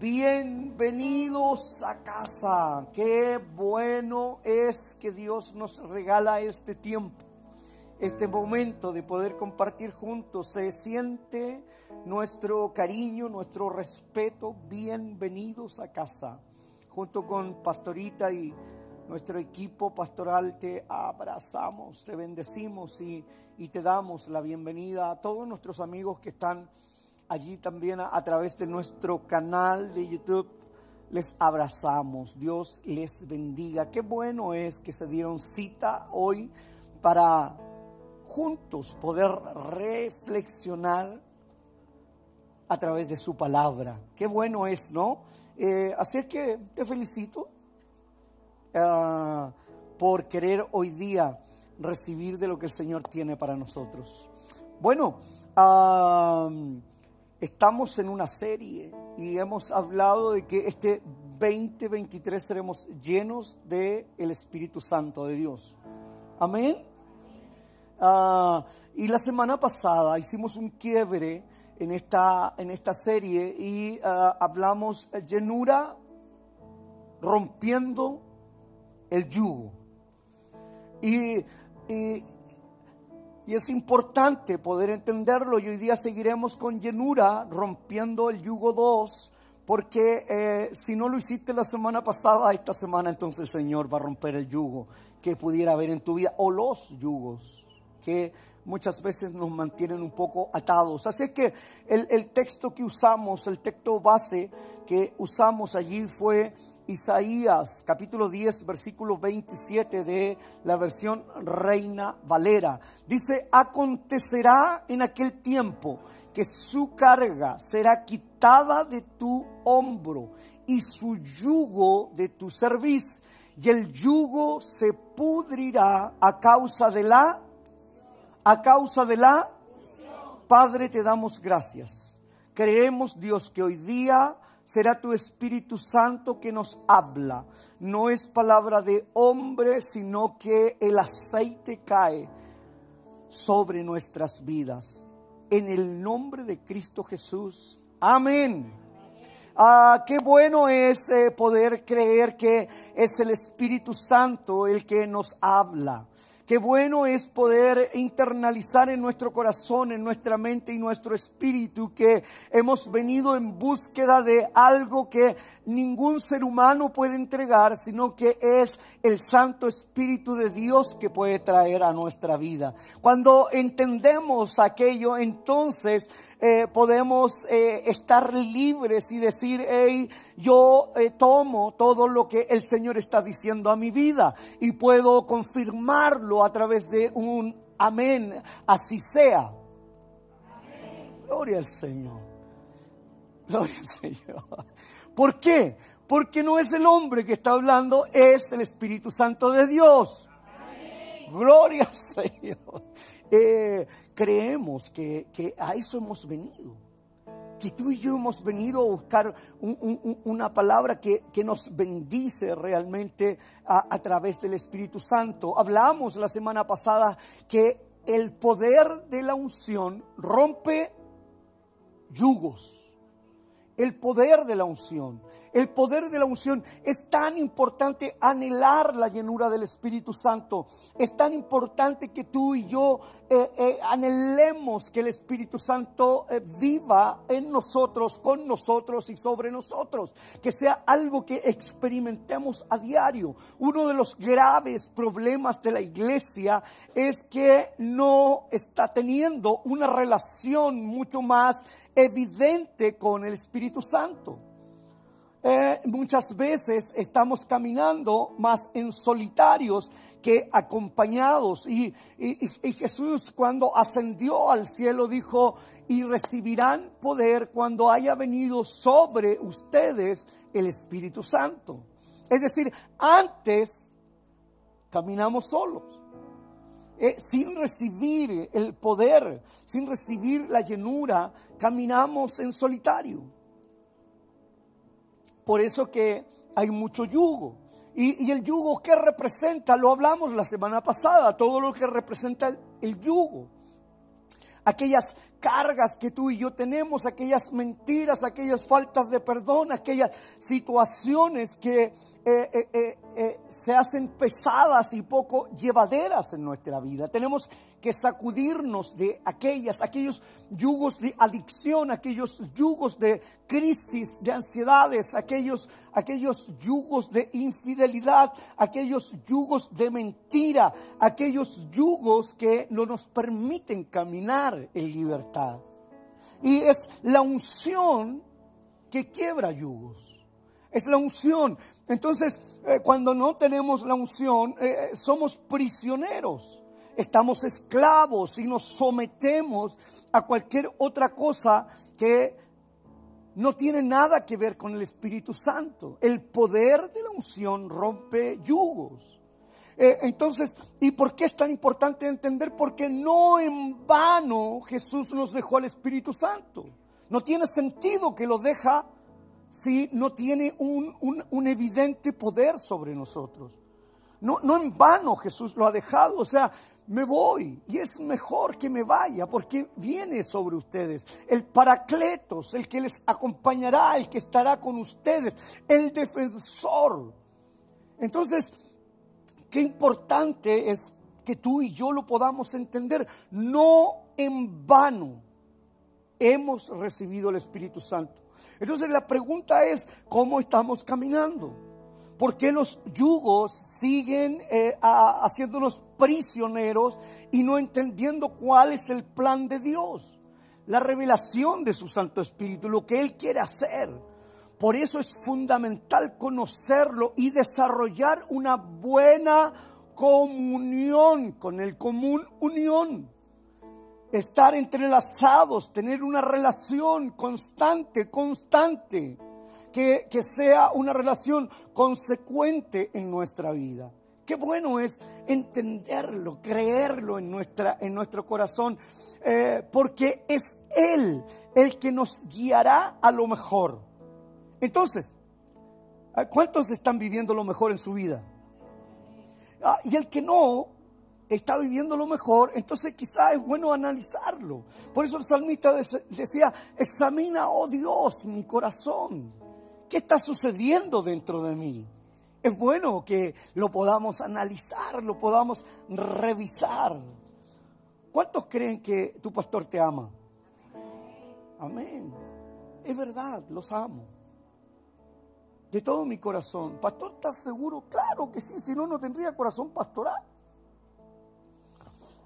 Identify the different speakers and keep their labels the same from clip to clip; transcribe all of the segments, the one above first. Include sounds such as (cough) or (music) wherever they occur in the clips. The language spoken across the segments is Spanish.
Speaker 1: Bienvenidos a casa. Qué bueno es que Dios nos regala este tiempo, este momento de poder compartir juntos. Se siente nuestro cariño, nuestro respeto. Bienvenidos a casa. Junto con Pastorita y nuestro equipo pastoral te abrazamos, te bendecimos y, y te damos la bienvenida a todos nuestros amigos que están allí también a, través de nuestro canal de YouTube. Les abrazamos, Dios les bendiga. Qué bueno es que se dieron cita hoy para juntos poder reflexionar a través de su palabra. Qué bueno es, ¿no? Eh, así es que te felicito ah, por querer hoy día recibir de lo que el Señor tiene para nosotros. Bueno, uh, Estamos en una serie y hemos hablado de que este 2023 seremos llenos del el Espíritu Santo de Dios. Amén. Ah, y la semana pasada hicimos un quiebre en esta, en esta serie y uh, hablamos llenura rompiendo el yugo. Y, y, y es importante poder entenderlo y hoy día seguiremos con llenura rompiendo el yugo 2 porque eh, si no lo hiciste la semana pasada, esta semana entonces el Señor va a romper el yugo que pudiera haber en tu vida o los yugos que muchas veces nos mantienen un poco atados. Así es que el, el texto que usamos, el texto base que usamos allí fue Isaías capítulo 10 versículo 27 de la versión Reina Valera. Dice, acontecerá en aquel tiempo que su carga será quitada de tu hombro y su yugo de tu cerviz y el yugo se pudrirá a causa de la a causa de la Padre te damos gracias. Creemos Dios que hoy día será tu Espíritu Santo que nos habla. No es palabra de hombre, sino que el aceite cae sobre nuestras vidas. En el nombre de Cristo Jesús. Amén. Ah, qué bueno es eh, poder creer que es el Espíritu Santo el que nos habla. Qué bueno es poder internalizar en nuestro corazón, en nuestra mente y nuestro espíritu que hemos venido en búsqueda de algo que ningún ser humano puede entregar, sino que es el Santo Espíritu de Dios que puede traer a nuestra vida. Cuando entendemos aquello, entonces eh, podemos eh, estar libres y decir, hey, yo eh, tomo todo lo que el Señor está diciendo a mi vida y puedo confirmarlo a través de un amén, así sea. Gloria al Señor. Gloria al Señor. ¿Por qué? Porque no es el hombre que está hablando, es el Espíritu Santo de Dios. Gloria al Señor. Creemos que, a eso hemos venido. Que tú y yo hemos venido a buscar una palabra que, nos bendice realmente a, a través del Espíritu Santo. Hablamos la semana pasada que el poder de la unción rompe yugos. El poder de la unción el poder de la unción. Es tan importante anhelar la llenura del Espíritu Santo. Es tan importante que tú y yo eh, eh, anhelemos que el Espíritu Santo eh, viva en nosotros, con nosotros y sobre nosotros. Que sea algo que experimentemos a diario. Uno de los graves problemas de la iglesia es que no está teniendo una relación mucho más evidente con el Espíritu Santo. Eh, muchas veces estamos caminando más en solitarios que acompañados. Y, y, Jesús cuando ascendió al cielo dijo, y recibirán poder cuando haya venido sobre ustedes el Espíritu Santo. Es decir, antes caminamos solos. Eh, sin recibir el poder, sin recibir la llenura, caminamos en solitario. Por eso que hay mucho yugo. Y, el yugo, ¿qué representa? Lo hablamos la semana pasada, todo lo que representa el, yugo. aquellas cargas que tú y yo tenemos, aquellas mentiras, aquellas faltas de perdón, aquellas situaciones que eh, eh, eh, se hacen pesadas y poco llevaderas en nuestra vida. Tenemos que sacudirnos de aquellas, aquellos yugos de adicción, aquellos yugos de crisis, de ansiedades, aquellos, aquellos yugos de infidelidad, aquellos yugos de mentira, aquellos yugos que no nos permiten caminar en libertad. Y es la unción que quiebra yugos. Es la unción. Entonces, eh, cuando no tenemos la unción, eh, somos prisioneros estamos esclavos y nos sometemos a cualquier otra cosa que no tiene nada que ver con el Espíritu Santo. El poder de la unción rompe yugos. Eh, entonces, ¿y por qué es tan importante entender? Porque no en vano Jesús nos dejó al Espíritu Santo. No tiene sentido que lo deja si no tiene un, un evidente poder sobre nosotros. No, no en vano Jesús lo ha dejado. O sea, me voy y es mejor que me vaya porque viene sobre ustedes el paracletos, el que les acompañará, el que estará con ustedes, el defensor. Entonces, qué importante es que tú y yo lo podamos entender. No en vano hemos recibido el Espíritu Santo. Entonces la pregunta es, ¿cómo estamos caminando? ¿Por qué los yugos siguen eh, haciéndonos prisioneros y no entendiendo cuál es el plan de Dios? La revelación de su Santo Espíritu, lo que Él quiere hacer. Por eso es fundamental conocerlo y desarrollar una buena comunión con el común unión. Estar entrelazados, tener una relación constante, constante que, sea una relación consecuente en nuestra vida. Qué bueno es entenderlo, creerlo en, nuestra, en nuestro corazón, eh, porque es Él el que nos guiará a lo mejor. Entonces, ¿cuántos están viviendo lo mejor en su vida? Ah, y el que no está viviendo lo mejor, entonces quizás es bueno analizarlo. Por eso el salmista decía, examina, oh Dios, mi corazón ¿Qué está sucediendo dentro de mí? Es bueno que lo podamos analizar, lo podamos revisar. ¿Cuántos creen que tu pastor te ama? Amén. Es verdad, los amo. De todo mi corazón. Pastor, ¿estás seguro? Claro que sí, si no, no tendría corazón pastoral.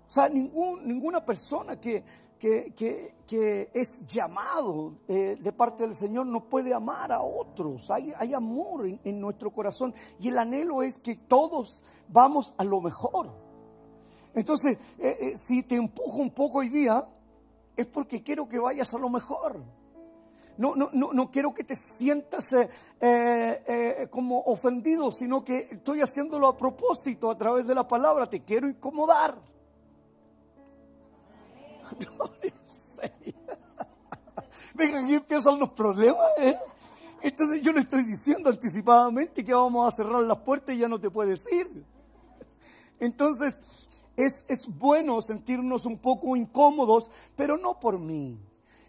Speaker 1: O sea, ninguna persona que, que, es llamado eh, de parte del Señor no puede amar a otros. Hay, hay amor en, nuestro corazón y el anhelo es que todos vamos a lo mejor. Entonces, eh, eh, si te empujo un poco hoy día, es porque quiero que vayas a lo mejor. No, no, no, no quiero que te sientas como ofendido, sino que estoy haciéndolo a propósito a través de la palabra. Te quiero incomodar. (laughs) Venga, aquí empiezan los problemas. ¿eh? Entonces yo le estoy diciendo anticipadamente que vamos a cerrar las puertas y ya no te puedes ir. Entonces es, es bueno sentirnos un poco incómodos, pero no por mí,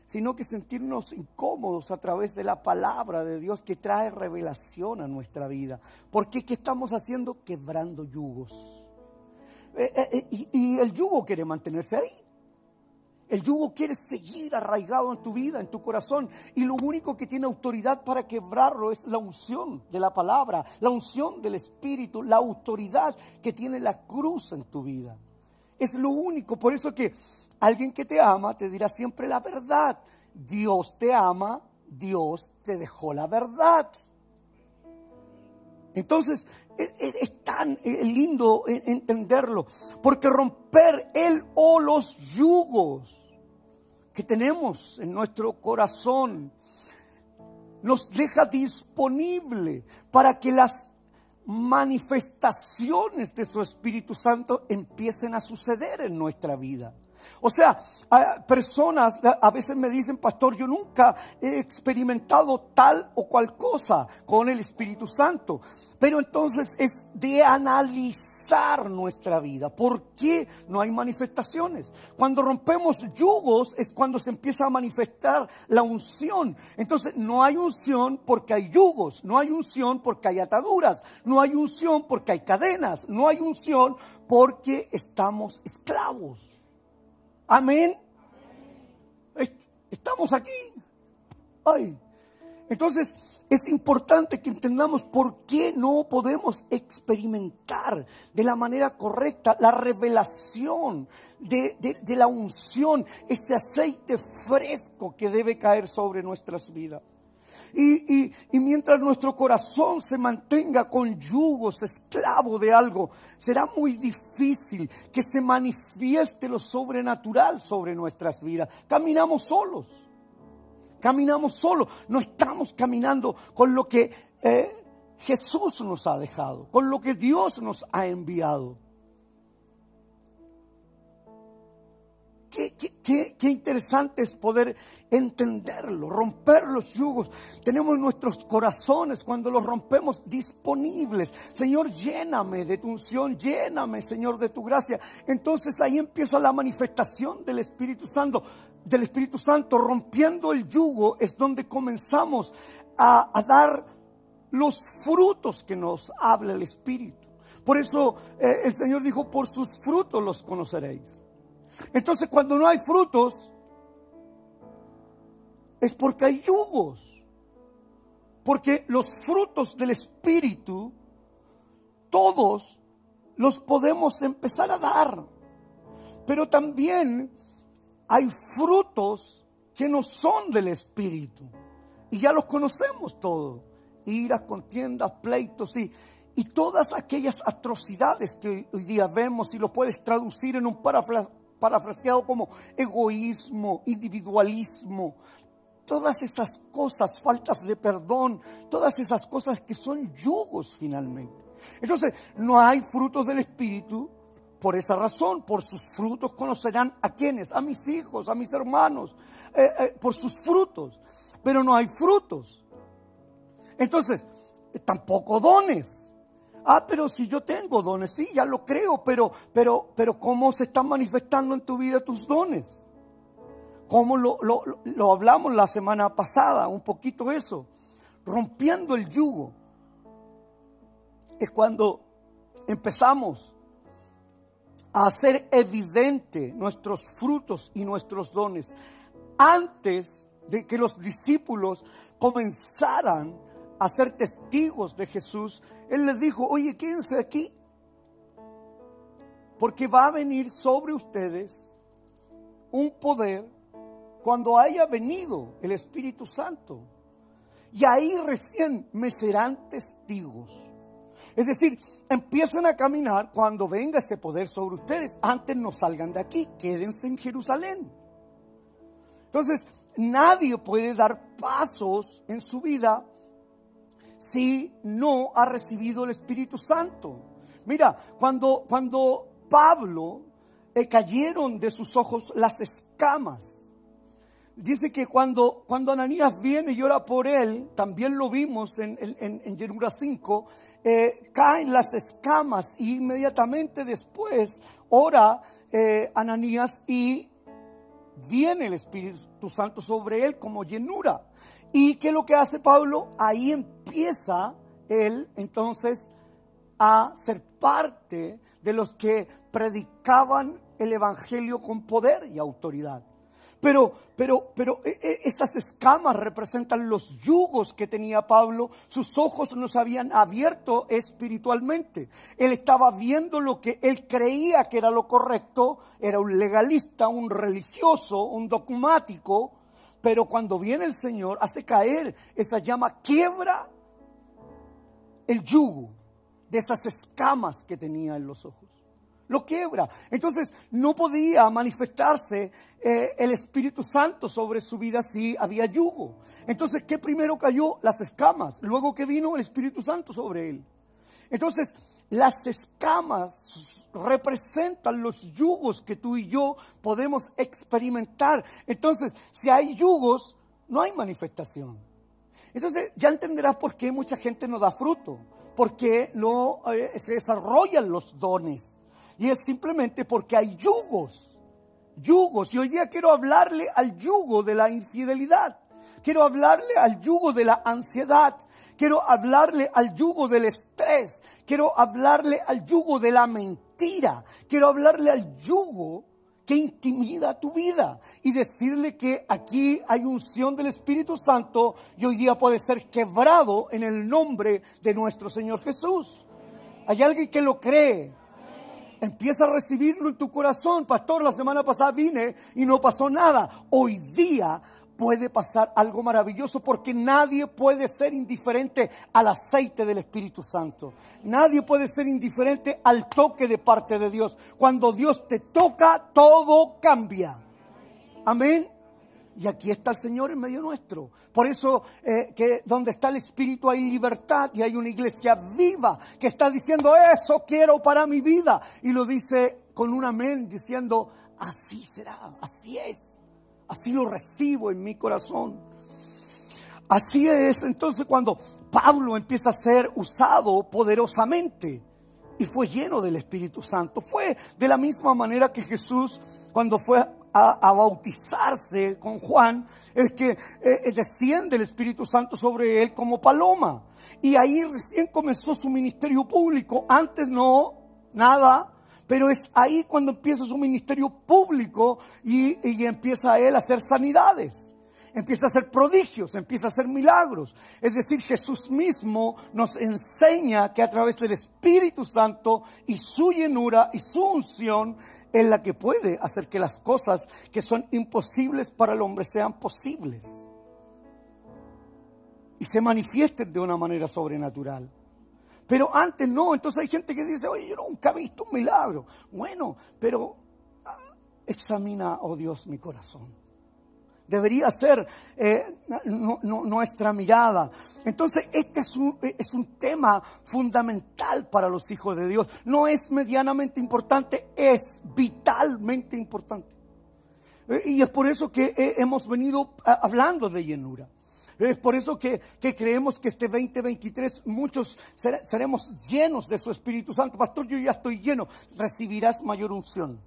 Speaker 1: sino que sentirnos incómodos a través de la palabra de Dios que trae revelación a nuestra vida. Porque ¿qué estamos haciendo? Quebrando yugos. Eh, eh, y, y el yugo quiere mantenerse ahí. El yugo quiere seguir arraigado en tu vida, en tu corazón. Y lo único que tiene autoridad para quebrarlo es la unción de la palabra, la unción del Espíritu, la autoridad que tiene la cruz en tu vida. Es lo único. Por eso que alguien que te ama te dirá siempre la verdad. Dios te ama, Dios te dejó la verdad. Entonces, e, e, es, tan e, lindo entenderlo, porque romper el o los yugos que tenemos en nuestro corazón nos deja disponible para que las manifestaciones de su Espíritu Santo empiecen a suceder en nuestra vida. O sea, personas a veces me dicen, pastor, yo nunca he experimentado tal o cual cosa con el Espíritu Santo. Pero entonces es de analizar nuestra vida. ¿Por qué no hay manifestaciones? Cuando rompemos yugos es cuando se empieza a manifestar la unción. Entonces no hay unción porque hay yugos, no hay unción porque hay ataduras, no hay unción porque hay cadenas, no hay unción porque estamos esclavos. Amén. Estamos aquí. Ay. Entonces, es importante que entendamos por qué no podemos experimentar de la manera correcta la revelación de, de, la unción, ese aceite fresco que debe caer sobre nuestras vidas. Y, mientras nuestro corazón se mantenga con yugos, esclavo de algo, será muy difícil que se manifieste lo sobrenatural sobre nuestras vidas. Caminamos solos. Caminamos solos. No estamos caminando con lo que eh, Jesús nos ha dejado, con lo que Dios nos ha enviado. Qué, interesante es poder entenderlo, romper los yugos. Tenemos nuestros corazones cuando los rompemos disponibles. Señor, lléname de tu unción, lléname, Señor, de tu gracia. Entonces ahí empieza la manifestación del Espíritu Santo. Del Espíritu Santo, rompiendo el yugo, es donde comenzamos a, dar los frutos que nos habla el Espíritu. Por eso eh, el Señor dijo, por sus frutos los conoceréis. Entonces cuando no hay frutos, es porque hay yugos. Porque los frutos del Espíritu, todos los podemos empezar a dar. Pero también hay frutos que no son del Espíritu. Y ya los conocemos todos. Iras, contiendas, pleitos y, y todas aquellas atrocidades que hoy día vemos y lo puedes traducir en un parafraseado parafraseado como egoísmo, individualismo, todas esas cosas, faltas de perdón, todas esas cosas que son yugos finalmente. Entonces, no hay frutos del Espíritu por esa razón, por sus frutos conocerán a quienes, a mis hijos, a mis hermanos, eh, eh, por sus frutos, pero no hay frutos. Entonces, tampoco dones. Ah, pero si yo tengo dones, sí, ya lo creo, pero, pero, pero ¿cómo se están manifestando en tu vida tus dones? ¿Cómo lo, lo hablamos la semana pasada, un poquito eso? Rompiendo el yugo. Es cuando empezamos a hacer evidente nuestros frutos y nuestros dones antes de que los discípulos comenzaran a ser testigos de Jesús, Él les dijo, oye, quédense aquí, porque va a venir sobre ustedes un poder cuando haya venido el Espíritu Santo. Y ahí recién me serán testigos. Es decir, empiezan a caminar cuando venga ese poder sobre ustedes. Antes no salgan de aquí, quédense en Jerusalén. Entonces, nadie puede dar pasos en su vida si no ha recibido el Espíritu Santo. Mira, cuando, cuando Pablo eh, cayeron de sus ojos las escamas, dice que cuando, cuando Ananías viene y ora por él, también lo vimos en, en, en 5, eh, caen las escamas y inmediatamente después ora eh, Ananías y viene el Espíritu Santo sobre él como llenura. ¿Y qué es lo que hace Pablo? Ahí empieza él entonces a ser parte de los que predicaban el Evangelio con poder y autoridad. Pero, pero, pero e, e, esas escamas representan los yugos que tenía Pablo. Sus ojos no se habían abierto espiritualmente. Él estaba viendo lo que él creía que era lo correcto. Era un legalista, un religioso, un dogmático pero cuando viene el Señor, hace caer esa llama, quiebra el yugo de esas escamas que tenía en los ojos. Lo quiebra. Entonces no podía manifestarse eh, el Espíritu Santo sobre su vida si había yugo. Entonces, ¿qué primero cayó? Las escamas. Luego que vino el Espíritu Santo sobre él. Entonces, las escamas representan los yugos que tú y yo podemos experimentar. Entonces, si hay yugos, no hay manifestación. Entonces, ya entenderás por qué mucha gente no da fruto, por qué no eh, se desarrollan los dones. Y es simplemente porque hay yugos, yugos. Y hoy día quiero hablarle al yugo de la infidelidad. Quiero hablarle al yugo de la ansiedad. Quiero hablarle al yugo del estrés. Quiero hablarle al yugo de la mentira. Quiero hablarle al yugo que intimida tu vida y decirle que aquí hay unción del Espíritu Santo y hoy día puede ser quebrado en el nombre de nuestro Señor Jesús. Hay alguien que lo cree. Empieza a recibirlo en tu corazón. Pastor, la semana pasada vine y no pasó nada. Hoy día puede pasar algo maravilloso porque nadie puede ser indiferente al aceite del Espíritu Santo. Nadie puede ser indiferente al toque de parte de Dios. Cuando Dios te toca, todo cambia. Amén. Y aquí está el Señor en medio nuestro. Por eso eh, que donde está el Espíritu hay libertad y hay una iglesia viva que está diciendo, eso quiero para mi vida. Y lo dice con un amén, diciendo, así será, así es. Así lo recibo en mi corazón. Así es entonces cuando Pablo empieza a ser usado poderosamente y fue lleno del Espíritu Santo. Fue de la misma manera que Jesús cuando fue a, bautizarse con Juan, es que eh, eh, desciende el Espíritu Santo sobre él como paloma. Y ahí recién comenzó su ministerio público. Antes no, nada. Pero es ahí cuando empieza su ministerio público y, empieza él a hacer sanidades, empieza a hacer prodigios, empieza a hacer milagros. Es decir, Jesús mismo nos enseña que a través del Espíritu Santo y su llenura y su unción es la que puede hacer que las cosas que son imposibles para el hombre sean posibles y se manifiesten de una manera sobrenatural. Pero antes no, entonces hay gente que dice, oye, yo nunca he visto un milagro. Bueno, pero ah, examina, oh Dios, mi corazón. Debería ser eh, nuestra mirada. Entonces, este es un, es un tema fundamental para los hijos de Dios. No es medianamente importante, es vitalmente importante. Eh, y es por eso que eh, hemos venido ah, hablando de llenura. Es por eso que, creemos que este 2023 muchos seremos llenos de su Espíritu Santo. Pastor, yo ya estoy lleno. Recibirás mayor unción.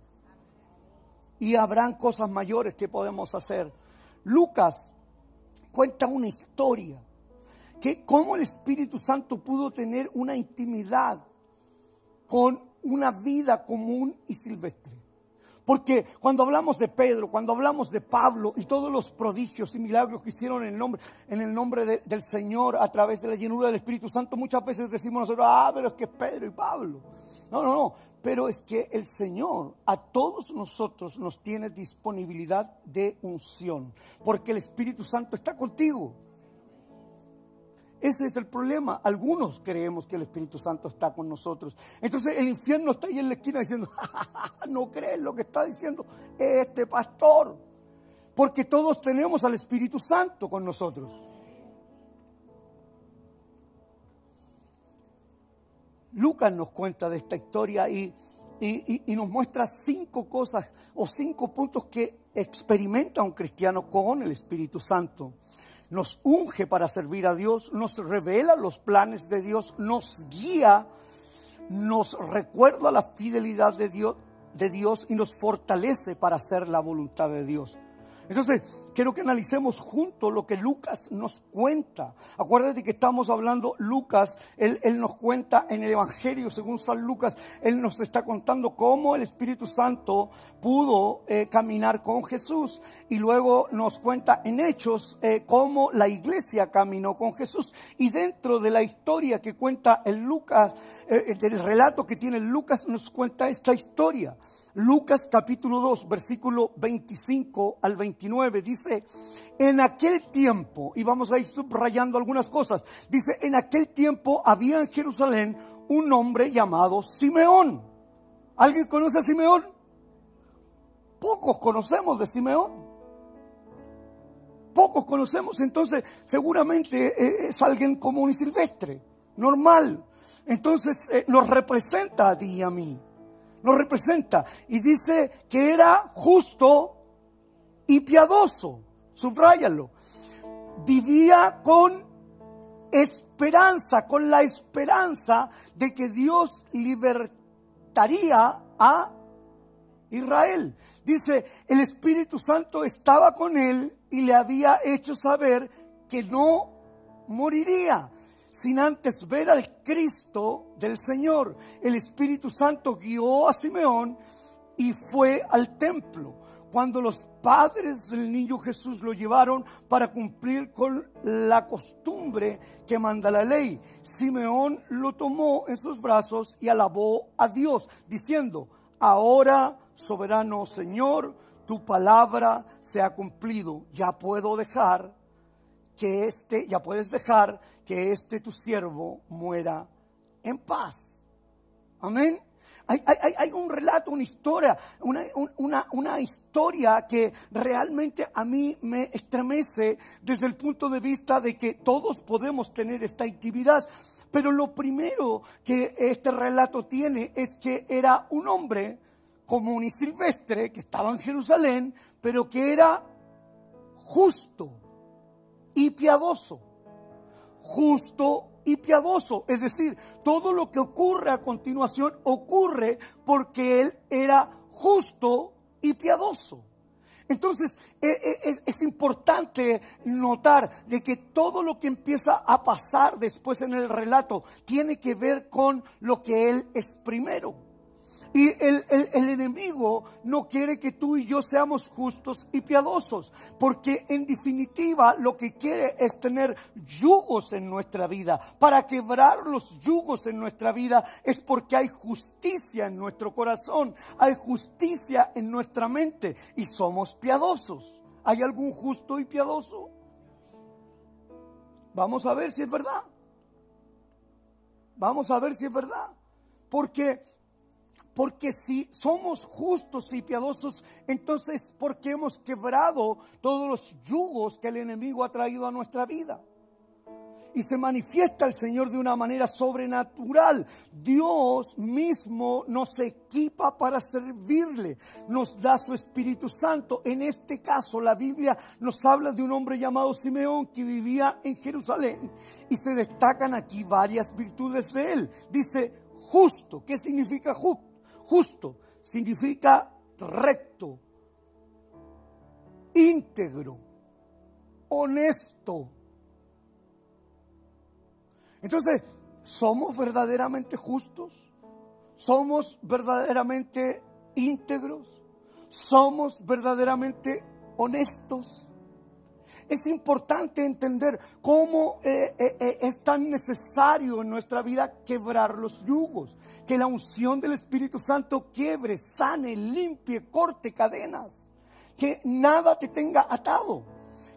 Speaker 1: Y habrán cosas mayores que podemos hacer. Lucas cuenta una historia. Que cómo el Espíritu Santo pudo tener una intimidad con una vida común y silvestre. Porque cuando hablamos de Pedro, cuando hablamos de Pablo y todos los prodigios y milagros que hicieron en el nombre, en el nombre del Señor a través de la llenura del Espíritu Santo, muchas veces decimos nosotros, ah, pero es que es Pedro y Pablo. No, no, no. Pero es que el Señor a todos nosotros nos tiene disponibilidad de unción. Porque el Espíritu Santo está contigo. Ese es el problema. Algunos creemos que el Espíritu Santo está con nosotros. Entonces el infierno está ahí en la esquina diciendo, (laughs) no crees lo que está diciendo este pastor. Porque todos tenemos al Espíritu Santo con nosotros. Lucas nos cuenta de esta historia y, y, nos muestra cinco cosas o cinco puntos que experimenta un cristiano con el Espíritu Santo nos unge para servir a Dios, nos revela los planes de Dios, nos guía, nos recuerda la fidelidad de Dios, de Dios y nos fortalece para hacer la voluntad de Dios. Entonces, quiero que analicemos juntos lo que Lucas nos cuenta. Acuérdate que estamos hablando, Lucas, él, nos cuenta en el Evangelio, según San Lucas, él nos está contando cómo el Espíritu Santo pudo eh, caminar con Jesús. Y luego nos cuenta en Hechos eh, cómo la iglesia caminó con Jesús. Y dentro de la historia que cuenta el Lucas, eh, del relato que tiene Lucas, nos cuenta esta historia. Lucas capítulo 2, versículo 25 al 29 dice, en aquel tiempo, y vamos a ir subrayando algunas cosas, dice, en aquel tiempo había en Jerusalén un hombre llamado Simeón. ¿Alguien conoce a Simeón? Pocos conocemos de Simeón. Pocos conocemos, entonces seguramente eh, es alguien común y silvestre, normal. Entonces eh, nos representa a ti y a mí. Nos representa. Y dice que era justo y piadoso. Subráyalo. Vivía con esperanza, con la esperanza de que Dios libertaría a Israel. Dice, el Espíritu Santo estaba con él y le había hecho saber que no moriría sin antes ver al Cristo del Señor. El Espíritu Santo guió a Simeón y fue al templo cuando los padres del niño Jesús lo llevaron para cumplir con la costumbre que manda la ley. Simeón lo tomó en sus brazos y alabó a Dios, diciendo, ahora, soberano Señor, tu palabra se ha cumplido. Ya puedo dejar que este, ya puedes dejar que este tu siervo muera en paz. Amén. Hay, un relato, una historia, una, historia que realmente a mí me estremece desde el punto de vista de que todos podemos tener esta intimidad. Pero lo primero que este relato tiene es que era un hombre común y silvestre que estaba en Jerusalén, pero que era justo y piadoso. Justo y piadoso. Es decir, todo lo que ocurre a continuación ocurre porque él era justo y piadoso. Entonces e, e, es, importante notar de que todo lo que empieza a pasar después en el relato tiene que ver con lo que él es primero. Y el, enemigo no quiere que tú y yo seamos justos y piadosos, porque en definitiva lo que quiere es tener yugos en nuestra vida. Para quebrar los yugos en nuestra vida es porque hay justicia en nuestro corazón, hay justicia en nuestra mente y somos piadosos. ¿Hay algún justo y piadoso? Vamos a ver si es verdad. Vamos a ver si es verdad. Porque porque si somos justos y piadosos, entonces ¿por qué hemos quebrado todos los yugos que el enemigo ha traído a nuestra vida? Y se manifiesta el Señor de una manera sobrenatural. Dios mismo nos equipa para servirle. Nos da su Espíritu Santo. En este caso, la Biblia nos habla de un hombre llamado Simeón que vivía en Jerusalén. Y se destacan aquí varias virtudes de él. Dice justo. ¿Qué significa justo? Justo significa recto, íntegro, honesto. Entonces, ¿somos verdaderamente justos? ¿Somos verdaderamente íntegros? ¿Somos verdaderamente honestos? Es importante entender cómo eh, eh, eh, es tan necesario en nuestra vida quebrar los yugos, que la unción del Espíritu Santo quiebre, sane, limpie, corte cadenas, que nada te tenga atado,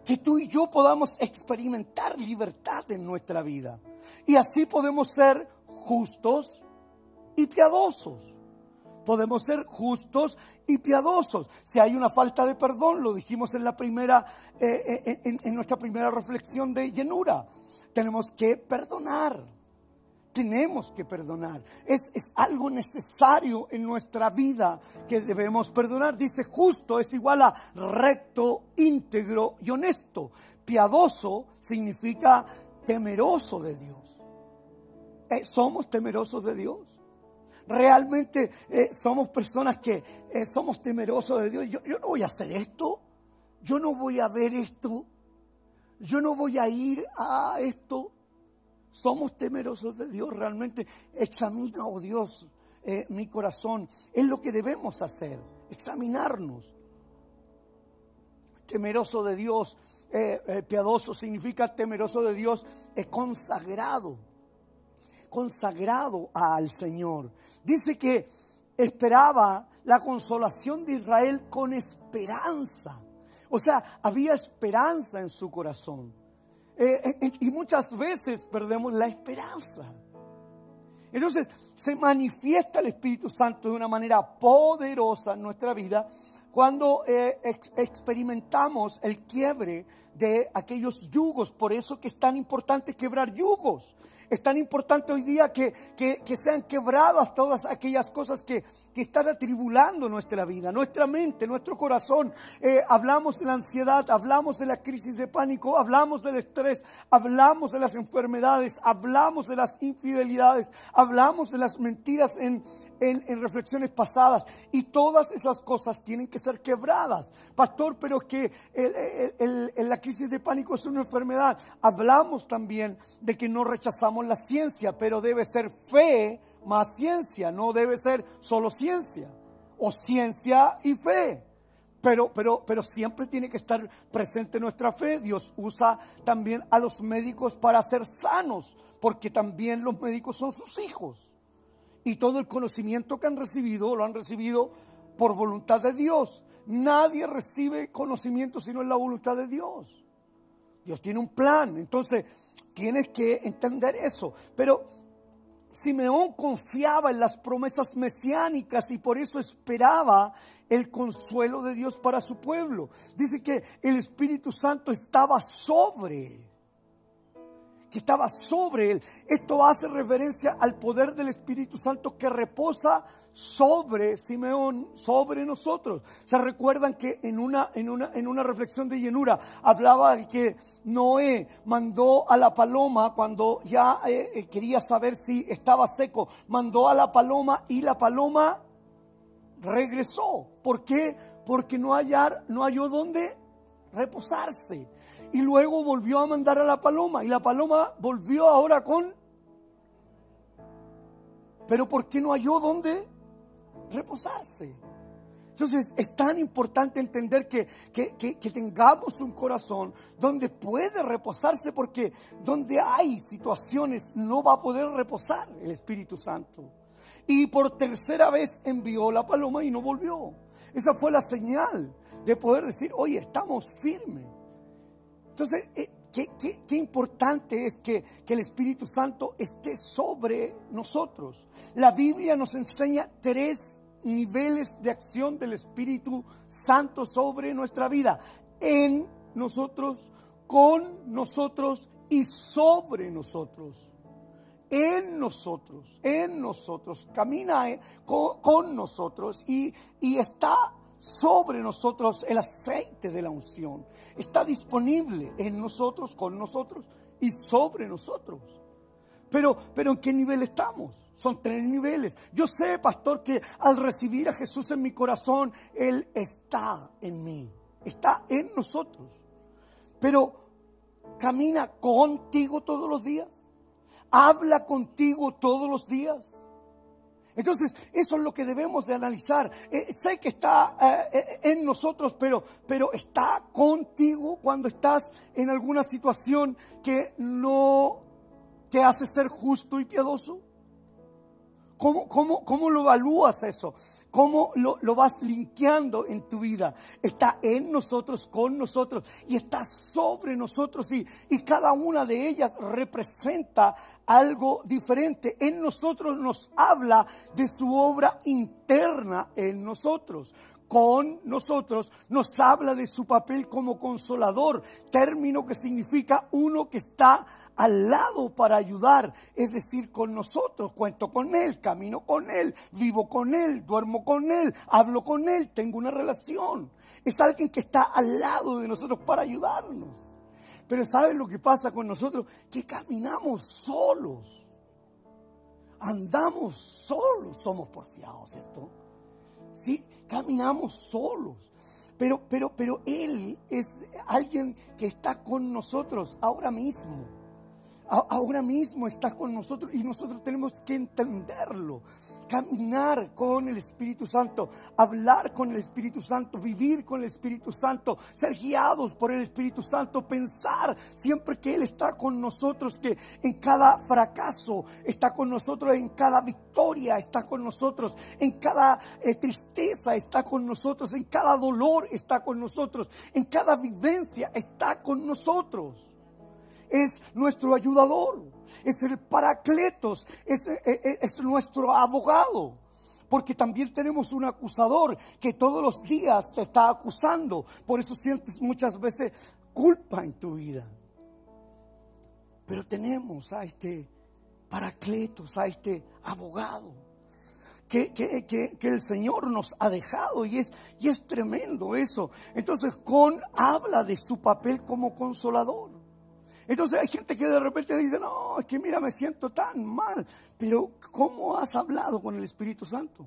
Speaker 1: que tú y yo podamos experimentar libertad en nuestra vida. Y así podemos ser justos y piadosos podemos ser justos y piadosos. Si hay una falta de perdón, lo dijimos en la primera, eh, eh, en, nuestra primera reflexión de llenura, tenemos que perdonar. Tenemos que perdonar. Es, es, algo necesario en nuestra vida que debemos perdonar. Dice justo es igual a recto, íntegro y honesto. Piadoso significa temeroso de Dios. Eh, ¿Somos temerosos de Dios? Realmente eh, somos personas que eh, somos temerosos de Dios. Yo, no voy a hacer esto, yo no voy a ver esto, yo no voy a ir a esto. Somos temerosos de Dios, realmente examina, oh Dios, eh, mi corazón. Es lo que debemos hacer, examinarnos. Temeroso de Dios, piadoso significa temeroso de Dios, es consagrado consagrado al Señor. Dice que esperaba la consolación de Israel con esperanza. O sea, había esperanza en su corazón. Eh, eh, y muchas veces perdemos la esperanza. Entonces se manifiesta el Espíritu Santo de una manera poderosa en nuestra vida cuando eh, experimentamos el quiebre de aquellos yugos. Por eso que es tan importante quebrar yugos. Es tan importante hoy día que, sean quebradas todas aquellas cosas que, están atribulando nuestra vida, nuestra mente, nuestro corazón. Eh, hablamos de la ansiedad, hablamos de la crisis de pánico, hablamos del estrés, hablamos de las enfermedades, hablamos de las infidelidades, hablamos de las mentiras en, en, reflexiones pasadas. Y todas esas cosas tienen que ser quebradas. Pastor, pero es que la crisis de pánico es una enfermedad. Hablamos también de que no rechazamos la ciencia, pero debe ser fe más ciencia, no debe ser solo ciencia, o ciencia y fe. Pero, pero, pero siempre tiene que estar presente nuestra fe. Dios usa también a los médicos para ser sanos, porque también los médicos son sus hijos. Y todo el conocimiento que han recibido lo han recibido por voluntad de Dios. Nadie recibe conocimiento si no es la voluntad de Dios. Dios tiene un plan. Entonces, Tienes que entender eso. Pero Simeón confiaba en las promesas mesiánicas y por eso esperaba el consuelo de Dios para su pueblo. Dice que el Espíritu Santo estaba sobre que estaba sobre él. Esto hace referencia al poder del Espíritu Santo que reposa sobre Simeón, sobre nosotros. Se recuerdan que en una, en una, en una reflexión de llenura hablaba de que Noé mandó a la paloma cuando ya eh, eh, quería saber si estaba seco, mandó a la paloma y la paloma regresó. ¿Por qué? Porque no, hallar, no halló dónde reposarse. Y luego volvió a mandar a la paloma. Y la paloma volvió ahora con... Pero ¿por qué no halló dónde reposarse? Entonces es tan importante entender que, que, tengamos un corazón donde puede reposarse porque donde hay situaciones no va a poder reposar el Espíritu Santo. Y por tercera vez envió la paloma y no volvió. Esa fue la señal de poder decir, oye, estamos firmes. Entonces, eh, qué, importante es que, que el Espíritu Santo esté sobre nosotros. La Biblia nos enseña tres niveles de acción del Espíritu Santo sobre nuestra vida. En nosotros, con nosotros y sobre nosotros. En nosotros, en nosotros, camina eh, con, nosotros y, y está sobre nosotros el aceite de la unción. Está disponible en nosotros, con nosotros y sobre nosotros. Pero, pero ¿en qué nivel estamos? Son tres niveles. Yo sé, pastor, que al recibir a Jesús en mi corazón, Él está en mí, está en nosotros. Pero camina contigo todos los días. Habla contigo todos los días. Entonces, eso es lo que debemos de analizar. Eh, sé que está eh, eh, en nosotros, pero, pero está contigo cuando estás en alguna situación que no te hace ser justo y piadoso. ¿Cómo, lo evalúas eso? ¿Cómo lo, lo, vas linkeando en tu vida? Está en nosotros, con nosotros y está sobre nosotros y, y cada una de ellas representa algo diferente. En nosotros nos habla de su obra interna en nosotros con nosotros, nos habla de su papel como consolador, término que significa uno que está al lado para ayudar, es decir, con nosotros, cuento con Él, camino con Él, vivo con Él, duermo con Él, hablo con Él, tengo una relación. Es alguien que está al lado de nosotros para ayudarnos. Pero ¿saben lo que pasa con nosotros? Que caminamos solos. Andamos solos, somos porfiados, ¿cierto? ¿Sí? Caminamos solos. Pero, pero, pero Él es alguien que está con nosotros ahora mismo ahora mismo está con nosotros y nosotros tenemos que entenderlo, caminar con el Espíritu Santo, hablar con el Espíritu Santo, vivir con el Espíritu Santo, ser guiados por el Espíritu Santo, pensar siempre que Él está con nosotros, que en cada fracaso está con nosotros, en cada victoria está con nosotros, en cada eh, tristeza está con nosotros, en cada dolor está con nosotros, en cada vivencia está con nosotros es nuestro ayudador, es el paracletos, es, es, nuestro abogado. Porque también tenemos un acusador que todos los días te está acusando. Por eso sientes muchas veces culpa en tu vida. Pero tenemos a este paracletos, a este abogado que, que, el Señor nos ha dejado y es, y es tremendo eso. Entonces, con habla de su papel como consolador. Entonces hay gente que de repente dice, no, es que mira, me siento tan mal. Pero ¿cómo has hablado con el Espíritu Santo?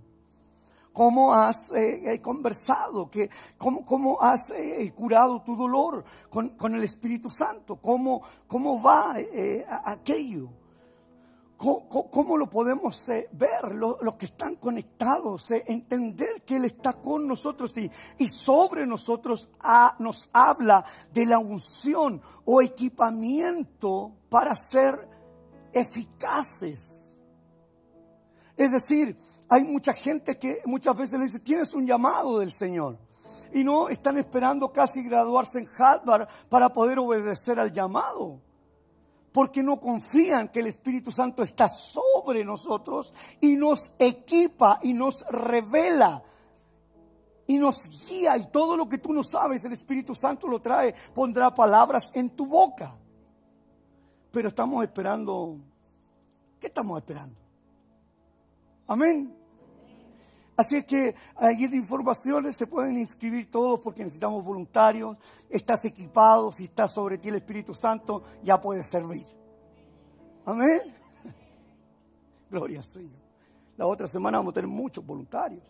Speaker 1: ¿Cómo has eh, eh, conversado? ¿Qué, cómo, cómo, has eh, curado tu dolor con, con, el Espíritu Santo? ¿Cómo, cómo va aquello? ¿Cómo, lo podemos eh, ver los, que están conectados? Eh, entender que Él está con nosotros y, sobre nosotros nos habla de la unción o equipamiento para ser eficaces. Es decir, hay mucha gente que muchas veces le dice, tienes un llamado del Señor. Y no están esperando casi graduarse en Harvard para poder obedecer al llamado porque no confían que el Espíritu Santo está sobre nosotros y nos equipa y nos revela y nos guía y todo lo que tú no sabes, el Espíritu Santo lo trae, pondrá palabras en tu boca. Pero estamos esperando, ¿qué estamos esperando? Amén. Así es que allí de informaciones se pueden inscribir todos porque necesitamos voluntarios. Estás equipado, si está sobre ti el Espíritu Santo, ya puedes servir. Amén. (laughs) Gloria al Señor. La otra semana vamos a tener muchos voluntarios.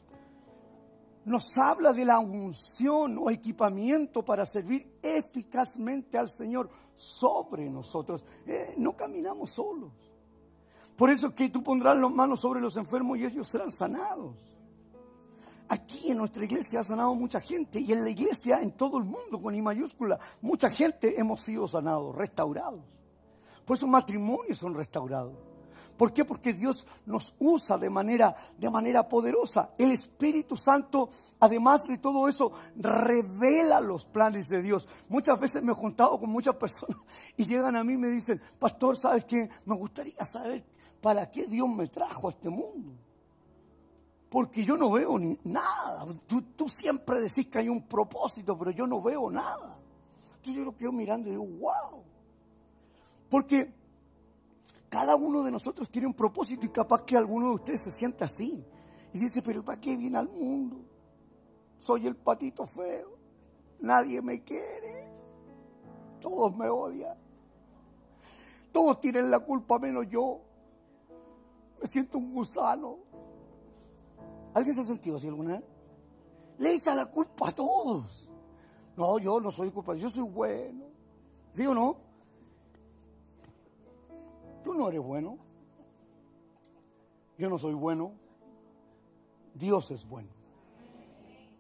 Speaker 1: Nos habla de la unción o equipamiento para servir eficazmente al Señor sobre nosotros. Eh, no caminamos solos. Por eso es que tú pondrás las manos sobre los enfermos y ellos serán sanados. Aquí en nuestra iglesia ha sanado mucha gente y en la iglesia, en todo el mundo, con I mayúscula, mucha gente hemos sido sanados, restaurados. Por eso matrimonios son restaurados. ¿Por qué? Porque Dios nos usa de manera, de manera poderosa. El Espíritu Santo, además de todo eso, revela los planes de Dios. Muchas veces me he juntado con muchas personas (laughs) y llegan a mí y me dicen, pastor, ¿sabes qué? Me gustaría saber para qué Dios me trajo a este mundo porque yo no veo ni nada. Tú, siempre decís que hay un propósito, pero yo no veo nada. Entonces yo lo quedo mirando y digo, wow. Porque cada uno de nosotros tiene un propósito y capaz que alguno de ustedes se sienta así. Y dice, pero ¿para qué viene al mundo? Soy el patito feo. Nadie me quiere. Todos me odian. Todos tienen la culpa menos yo. Me siento un gusano. ¿Alguien se ha sentido así alguna vez? Le echa la culpa a todos. No, yo no soy culpable, yo soy bueno. ¿Sí o no? Tú no eres bueno. Yo no soy bueno. Dios es bueno.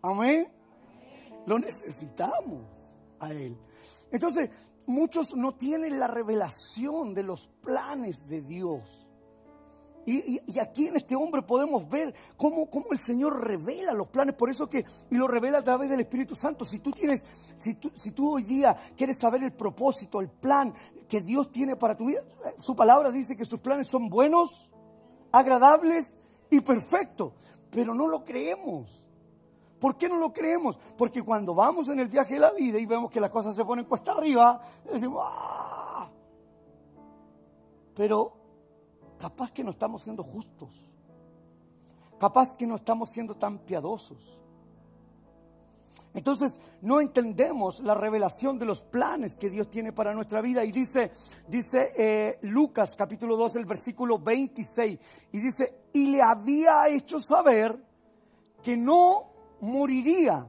Speaker 1: Amén. Lo necesitamos a Él. Entonces, muchos no tienen la revelación de los planes de Dios. Y, aquí en este hombre podemos ver cómo, cómo, el Señor revela los planes, por eso que, y lo revela a través del Espíritu Santo. Si tú tienes, si tú, si tú hoy día quieres saber el propósito, el plan que Dios tiene para tu vida, su palabra dice que sus planes son buenos, agradables y perfectos, pero no lo creemos. ¿Por qué no lo creemos? Porque cuando vamos en el viaje de la vida y vemos que las cosas se ponen cuesta arriba, decimos, ¡ah! Pero capaz que no estamos siendo justos, capaz que no estamos siendo tan piadosos. Entonces no entendemos la revelación de los planes que Dios tiene para nuestra vida. Y dice, dice eh, Lucas capítulo 2, el versículo 26, y dice, y le había hecho saber que no moriría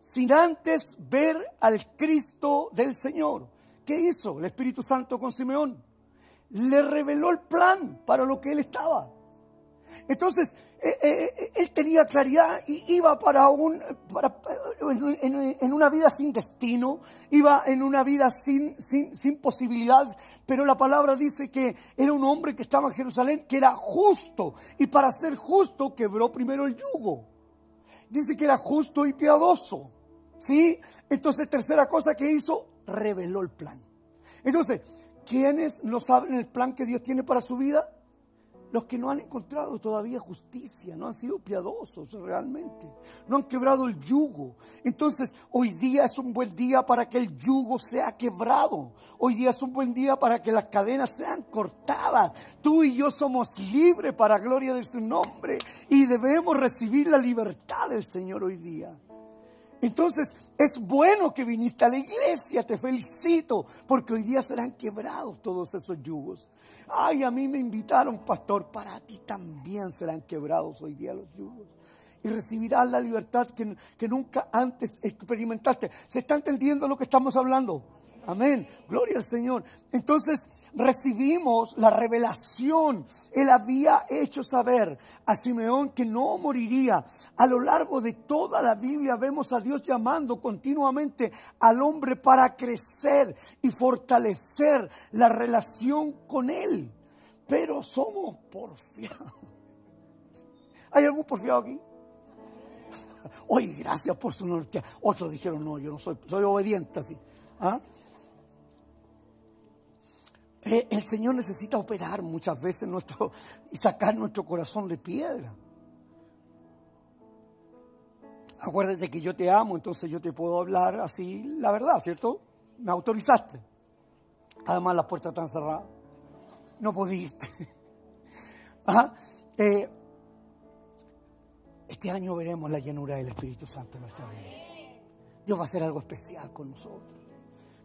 Speaker 1: sin antes ver al Cristo del Señor. ¿Qué hizo el Espíritu Santo con Simeón? Le reveló el plan para lo que él estaba. Entonces, eh, eh, eh, él tenía claridad y iba para un, en, una vida sin destino, iba en una vida sin, sin, sin posibilidades, pero la palabra dice que era un hombre que estaba en Jerusalén, que era justo, y para ser justo quebró primero el yugo. Dice que era justo y piadoso. ¿Sí? Entonces, tercera cosa que hizo, reveló el plan. Entonces, ¿Quiénes no saben el plan que Dios tiene para su vida? los que no han encontrado todavía justicia, no han sido piadosos realmente, no han quebrado el yugo. Entonces, hoy día es un buen día para que el yugo sea quebrado. Hoy día es un buen día para que las cadenas sean cortadas. Tú y yo somos libres para gloria de su nombre y debemos recibir la libertad del Señor hoy día. Entonces es bueno que viniste a la iglesia, te felicito, porque hoy día serán quebrados todos esos yugos. Ay, a mí me invitaron, pastor, para ti también serán quebrados hoy día los yugos. Y recibirás la libertad que, que nunca antes experimentaste. ¿Se está entendiendo lo que estamos hablando? Amén. Gloria al Señor. Entonces recibimos la revelación. Él había hecho saber a Simeón que no moriría. A lo largo de toda la Biblia vemos a Dios llamando continuamente al hombre para crecer y fortalecer la relación con Él. Pero somos porfiados. (laughs) ¿Hay algún porfiado aquí? (laughs) Oye, gracias por su norte. Otros dijeron, no, yo no soy, soy obediente así. ¿Ah? Eh, el Señor necesita operar muchas veces nuestro y sacar nuestro corazón de piedra. Acuérdate que yo te amo, entonces yo te puedo hablar así, la verdad, ¿cierto? Me autorizaste. Además las puertas están cerradas. No pudiste. (laughs) Eh, este año veremos la llenura del Espíritu Santo en nuestra vida. Dios va a hacer algo especial con nosotros.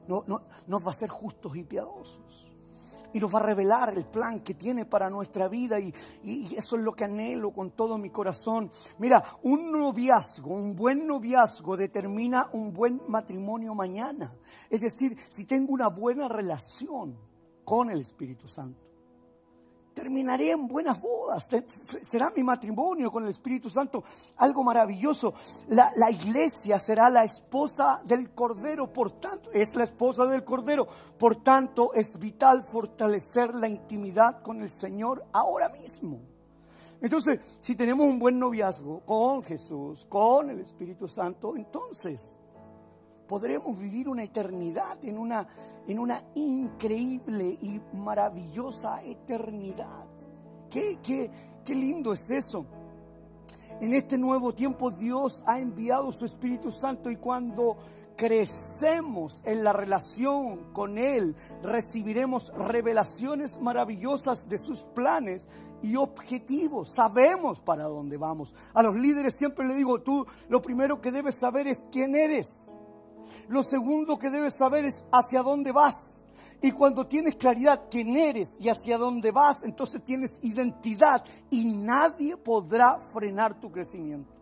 Speaker 1: No, no, nos va a hacer justos y piadosos y nos va a revelar el plan que tiene para nuestra vida y, eso es lo que anhelo con todo mi corazón. Mira, un noviazgo, un buen noviazgo determina un buen matrimonio mañana. Es decir, si tengo una buena relación con el Espíritu Santo terminaré en buenas bodas. Será mi matrimonio con el Espíritu Santo algo maravilloso. La, iglesia será la esposa del Cordero, por tanto, es la esposa del Cordero. Por tanto, es vital fortalecer la intimidad con el Señor ahora mismo. Entonces, si tenemos un buen noviazgo con Jesús, con el Espíritu Santo, entonces podremos vivir una eternidad en una, en una increíble y maravillosa eternidad. ¿Qué, qué, qué lindo es eso? En este nuevo tiempo Dios ha enviado su Espíritu Santo y cuando crecemos en la relación con Él, recibiremos revelaciones maravillosas de sus planes y objetivos. Sabemos para dónde vamos. A los líderes siempre le digo, tú lo primero que debes saber es quién eres. Lo segundo que debes saber es hacia dónde vas. Y cuando tienes claridad quién eres y hacia dónde vas, entonces tienes identidad y nadie podrá frenar tu crecimiento.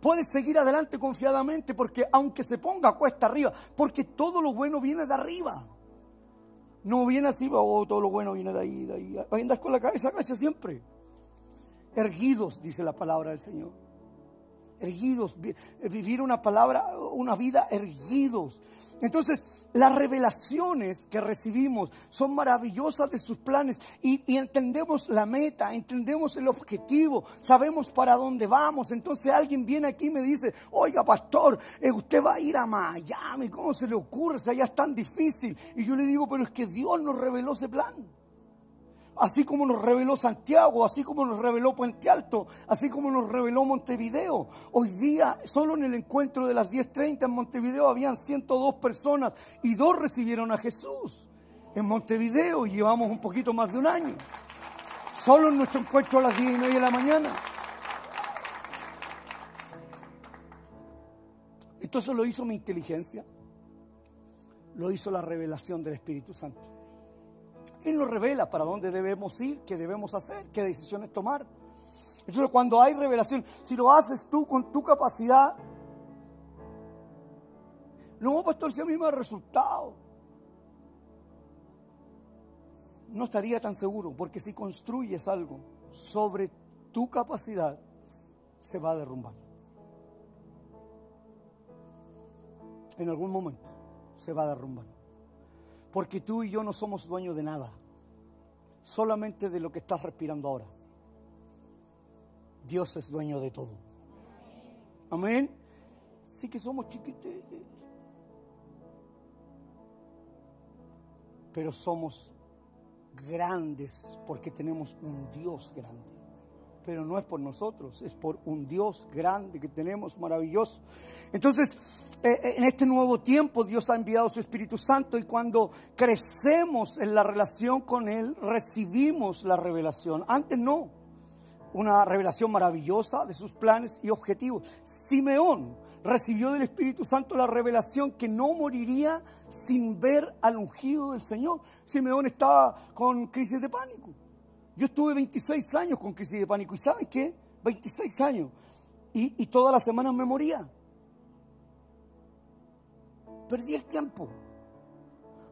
Speaker 1: Puedes seguir adelante confiadamente porque aunque se ponga cuesta arriba, porque todo lo bueno viene de arriba. No viene así, oh, todo lo bueno viene de ahí, de ahí. a andar con la cabeza agacha siempre. Erguidos, dice la palabra del Señor erguidos, vivir una palabra, una vida erguidos. Entonces, las revelaciones que recibimos son maravillosas de sus planes y, entendemos la meta, entendemos el objetivo, sabemos para dónde vamos. Entonces alguien viene aquí y me dice, oiga pastor, eh, usted va a ir a Miami, ¿cómo se le ocurre si allá es tan difícil? Y yo le digo, pero es que Dios nos reveló ese plan así como nos reveló Santiago, así como nos reveló Puente Alto, así como nos reveló Montevideo. Hoy día, solo en el encuentro de las 10.30 en Montevideo, habían 102 personas y dos recibieron a Jesús. En Montevideo llevamos un poquito más de un año. Solo en nuestro encuentro a las 10 y media de la mañana. Entonces lo hizo mi inteligencia, lo hizo la revelación del Espíritu Santo. Él nos revela para dónde debemos ir, qué debemos hacer, qué decisiones tomar. Entonces cuando hay revelación, si lo haces tú con tu capacidad, no, pastor, si a mí me ha resultado. No estaría tan seguro, porque si construyes algo sobre tu capacidad, se va a derrumbar. En algún momento se va a derrumbar. Porque tú y yo no somos dueños de nada, solamente de lo que estás respirando ahora. Dios es dueño de todo. Amén. Sí que somos chiquititos, pero somos grandes porque tenemos un Dios grande. Pero no es por nosotros, es por un Dios grande que tenemos, maravilloso. Entonces, eh, eh, en este nuevo tiempo Dios ha enviado su Espíritu Santo y cuando crecemos en la relación con Él, recibimos la revelación. Antes no, una revelación maravillosa de sus planes y objetivos. Simeón recibió del Espíritu Santo la revelación que no moriría sin ver al ungido del Señor. Simeón estaba con crisis de pánico. Yo estuve 26 años con crisis de pánico y ¿saben qué? 26 años. Y, y todas las semanas me moría. Perdí el tiempo.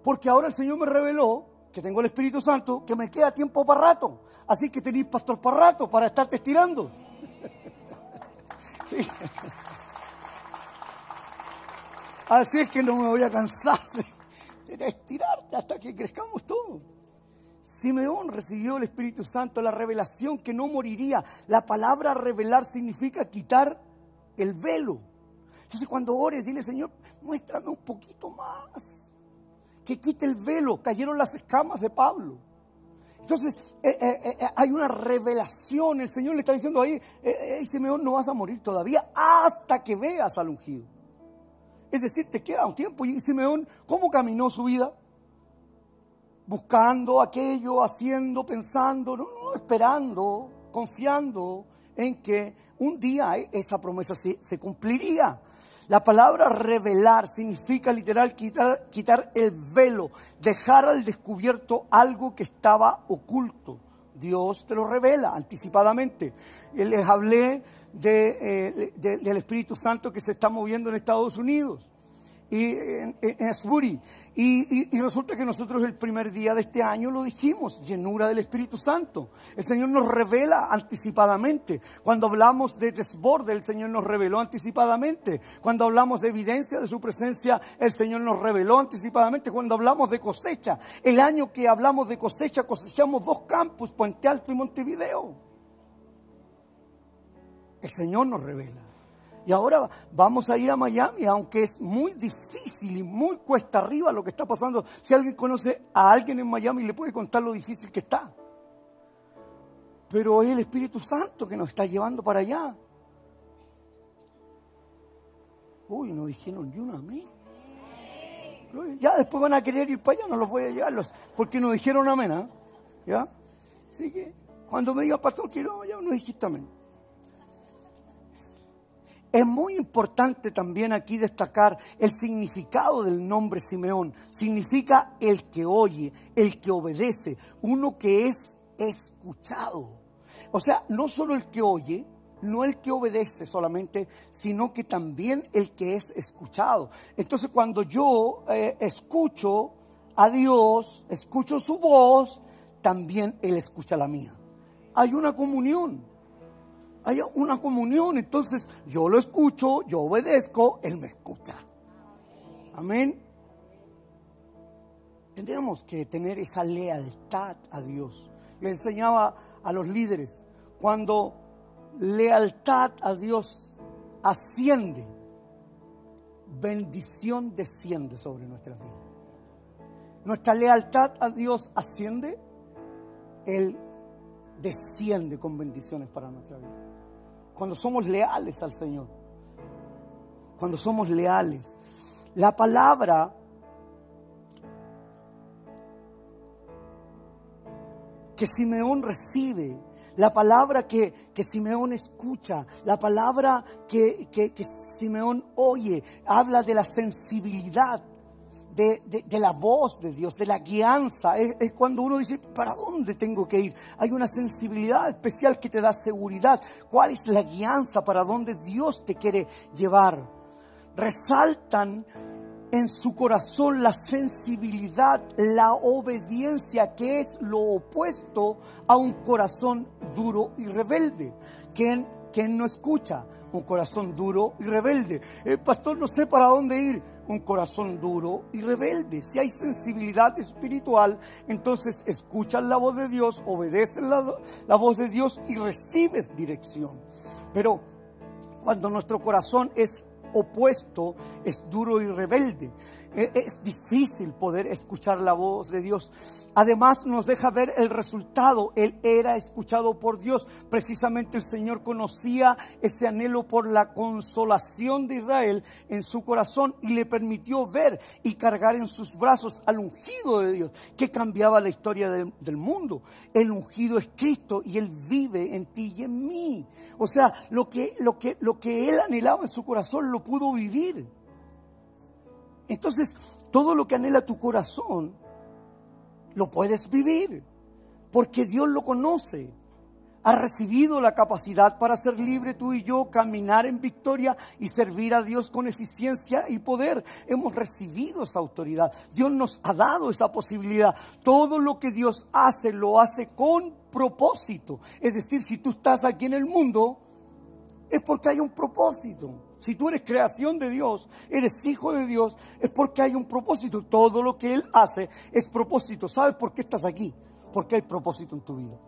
Speaker 1: Porque ahora el Señor me reveló que tengo el Espíritu Santo, que me queda tiempo para rato. Así que tenéis pastor para rato, para estarte estirando. (laughs) Así es que no me voy a cansar de estirarte hasta que crezcamos todos. Simeón recibió el Espíritu Santo, la revelación que no moriría. La palabra revelar significa quitar el velo. Entonces cuando ores, dile, Señor, muéstrame un poquito más. Que quite el velo. Cayeron las escamas de Pablo. Entonces eh, eh, eh, hay una revelación. El Señor le está diciendo ahí, Simeón, no vas a morir todavía hasta que veas al ungido. Es decir, te queda un tiempo. Y Simeón, ¿cómo caminó su vida? Buscando aquello, haciendo, pensando, no, no, esperando, confiando en que un día esa promesa se, cumpliría. La palabra revelar significa literal quitar, quitar el velo, dejar al descubierto algo que estaba oculto. Dios te lo revela anticipadamente. Les hablé eh, del Espíritu Santo que se está moviendo en Estados Unidos y en, en Y, y, resulta que nosotros el primer día de este año lo dijimos, llenura del Espíritu Santo. El Señor nos revela anticipadamente. Cuando hablamos de desborde, el Señor nos reveló anticipadamente. Cuando hablamos de evidencia de su presencia, el Señor nos reveló anticipadamente. Cuando hablamos de cosecha, el año que hablamos de cosecha, cosechamos dos campus, Puente Alto y Montevideo. El Señor nos revela. Y ahora vamos a ir a Miami, aunque es muy difícil y muy cuesta arriba lo que está pasando. Si alguien conoce a alguien en Miami, le puede contar lo difícil que está. Pero es el Espíritu Santo que nos está llevando para allá. Uy, no dijeron ni un amén. Ya después van a querer ir para allá, no los voy a llevarlos, porque no dijeron amén, ¿ah? ¿Ya? Así que cuando me diga pastor, quiero, ya no dijiste amén. Es muy importante también aquí destacar el significado del nombre Simeón. Significa el que oye, el que obedece, uno que es escuchado. O sea, no solo el que oye, no el que obedece solamente, sino que también el que es escuchado. Entonces cuando yo eh, escucho a Dios, escucho su voz, también Él escucha la mía. Hay una comunión hay una comunión. Entonces yo lo escucho, yo obedezco, Él me escucha. Amén. Tendríamos que tener esa lealtad a Dios. Le enseñaba a los líderes, cuando lealtad a Dios asciende, bendición desciende sobre nuestra vida. Nuestra lealtad a Dios asciende, Él desciende con bendiciones para nuestra vida cuando somos leales al Señor. Cuando somos leales. La palabra que Simeón recibe, la palabra que, que Simeón escucha, la palabra que, que, que Simeón oye, habla de la sensibilidad de, la voz de Dios, de la guianza. Es, cuando uno dice, ¿para dónde tengo que ir? Hay una sensibilidad especial que te da seguridad. ¿Cuál es la guianza? ¿Para dónde Dios te quiere llevar? Resaltan en su corazón la sensibilidad, la obediencia, que es lo opuesto a un corazón duro y rebelde. ¿Quién, no escucha? Un corazón duro y rebelde. El eh, pastor no sé para dónde ir un corazón duro y rebelde. Si hay sensibilidad espiritual, entonces escuchas la voz de Dios, obedeces la, la voz de Dios y recibes dirección. Pero cuando nuestro corazón es opuesto, es duro y rebelde. E, es difícil poder escuchar la voz de Dios. Además nos deja ver el resultado. Él era escuchado por Dios. Precisamente el Señor conocía ese anhelo por la consolación de Israel en su corazón y le permitió ver y cargar en sus brazos al ungido de Dios que cambiaba la historia del, del mundo. El ungido es Cristo y Él vive en ti y en mí. O sea, lo que, lo que, lo que Él anhelaba en su corazón lo pudo vivir. Entonces, todo lo que anhela tu corazón, lo puedes vivir, porque Dios lo conoce. Ha recibido la capacidad para ser libre tú y yo, caminar en victoria y servir a Dios con eficiencia y poder. Hemos recibido esa autoridad. Dios nos ha dado esa posibilidad. Todo lo que Dios hace, lo hace con propósito. Es decir, si tú estás aquí en el mundo, es porque hay un propósito. Si tú eres creación de Dios, eres hijo de Dios, es porque hay un propósito. Todo lo que Él hace es propósito. ¿Sabes por qué estás aquí? Porque hay propósito en tu vida.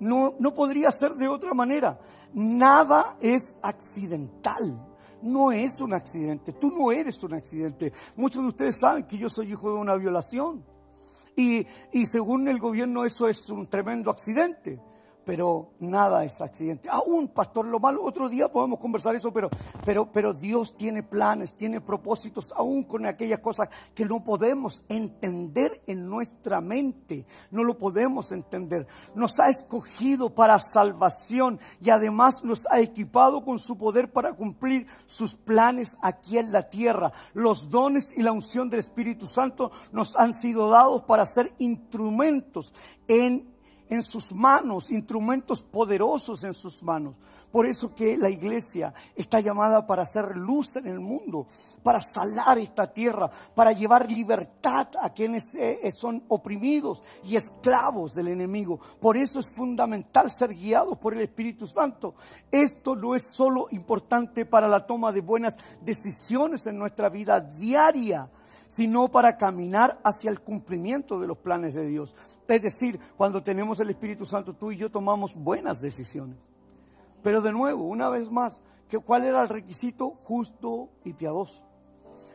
Speaker 1: No, no podría ser de otra manera. Nada es accidental. No es un accidente. Tú no eres un accidente. Muchos de ustedes saben que yo soy hijo de una violación. Y, y según el gobierno eso es un tremendo accidente pero nada es accidente. Aún, pastor, lo malo, otro día podemos conversar eso, pero, pero, pero Dios tiene planes, tiene propósitos, aún con aquellas cosas que no podemos entender en nuestra mente, no lo podemos entender. Nos ha escogido para salvación y además nos ha equipado con su poder para cumplir sus planes aquí en la tierra. Los dones y la unción del Espíritu Santo nos han sido dados para ser instrumentos en en sus manos, instrumentos poderosos en sus manos. Por eso que la iglesia está llamada para hacer luz en el mundo, para salar esta tierra, para llevar libertad a quienes eh, eh, son oprimidos y esclavos del enemigo. Por eso es fundamental ser guiados por el Espíritu Santo. Esto no es solo importante para la toma de buenas decisiones en nuestra vida diaria, sino para caminar hacia el cumplimiento de los planes de Dios. Es decir, cuando tenemos el Espíritu Santo, tú y yo tomamos buenas decisiones. Pero de nuevo, una vez más, ¿cuál era el requisito? Justo y piadoso.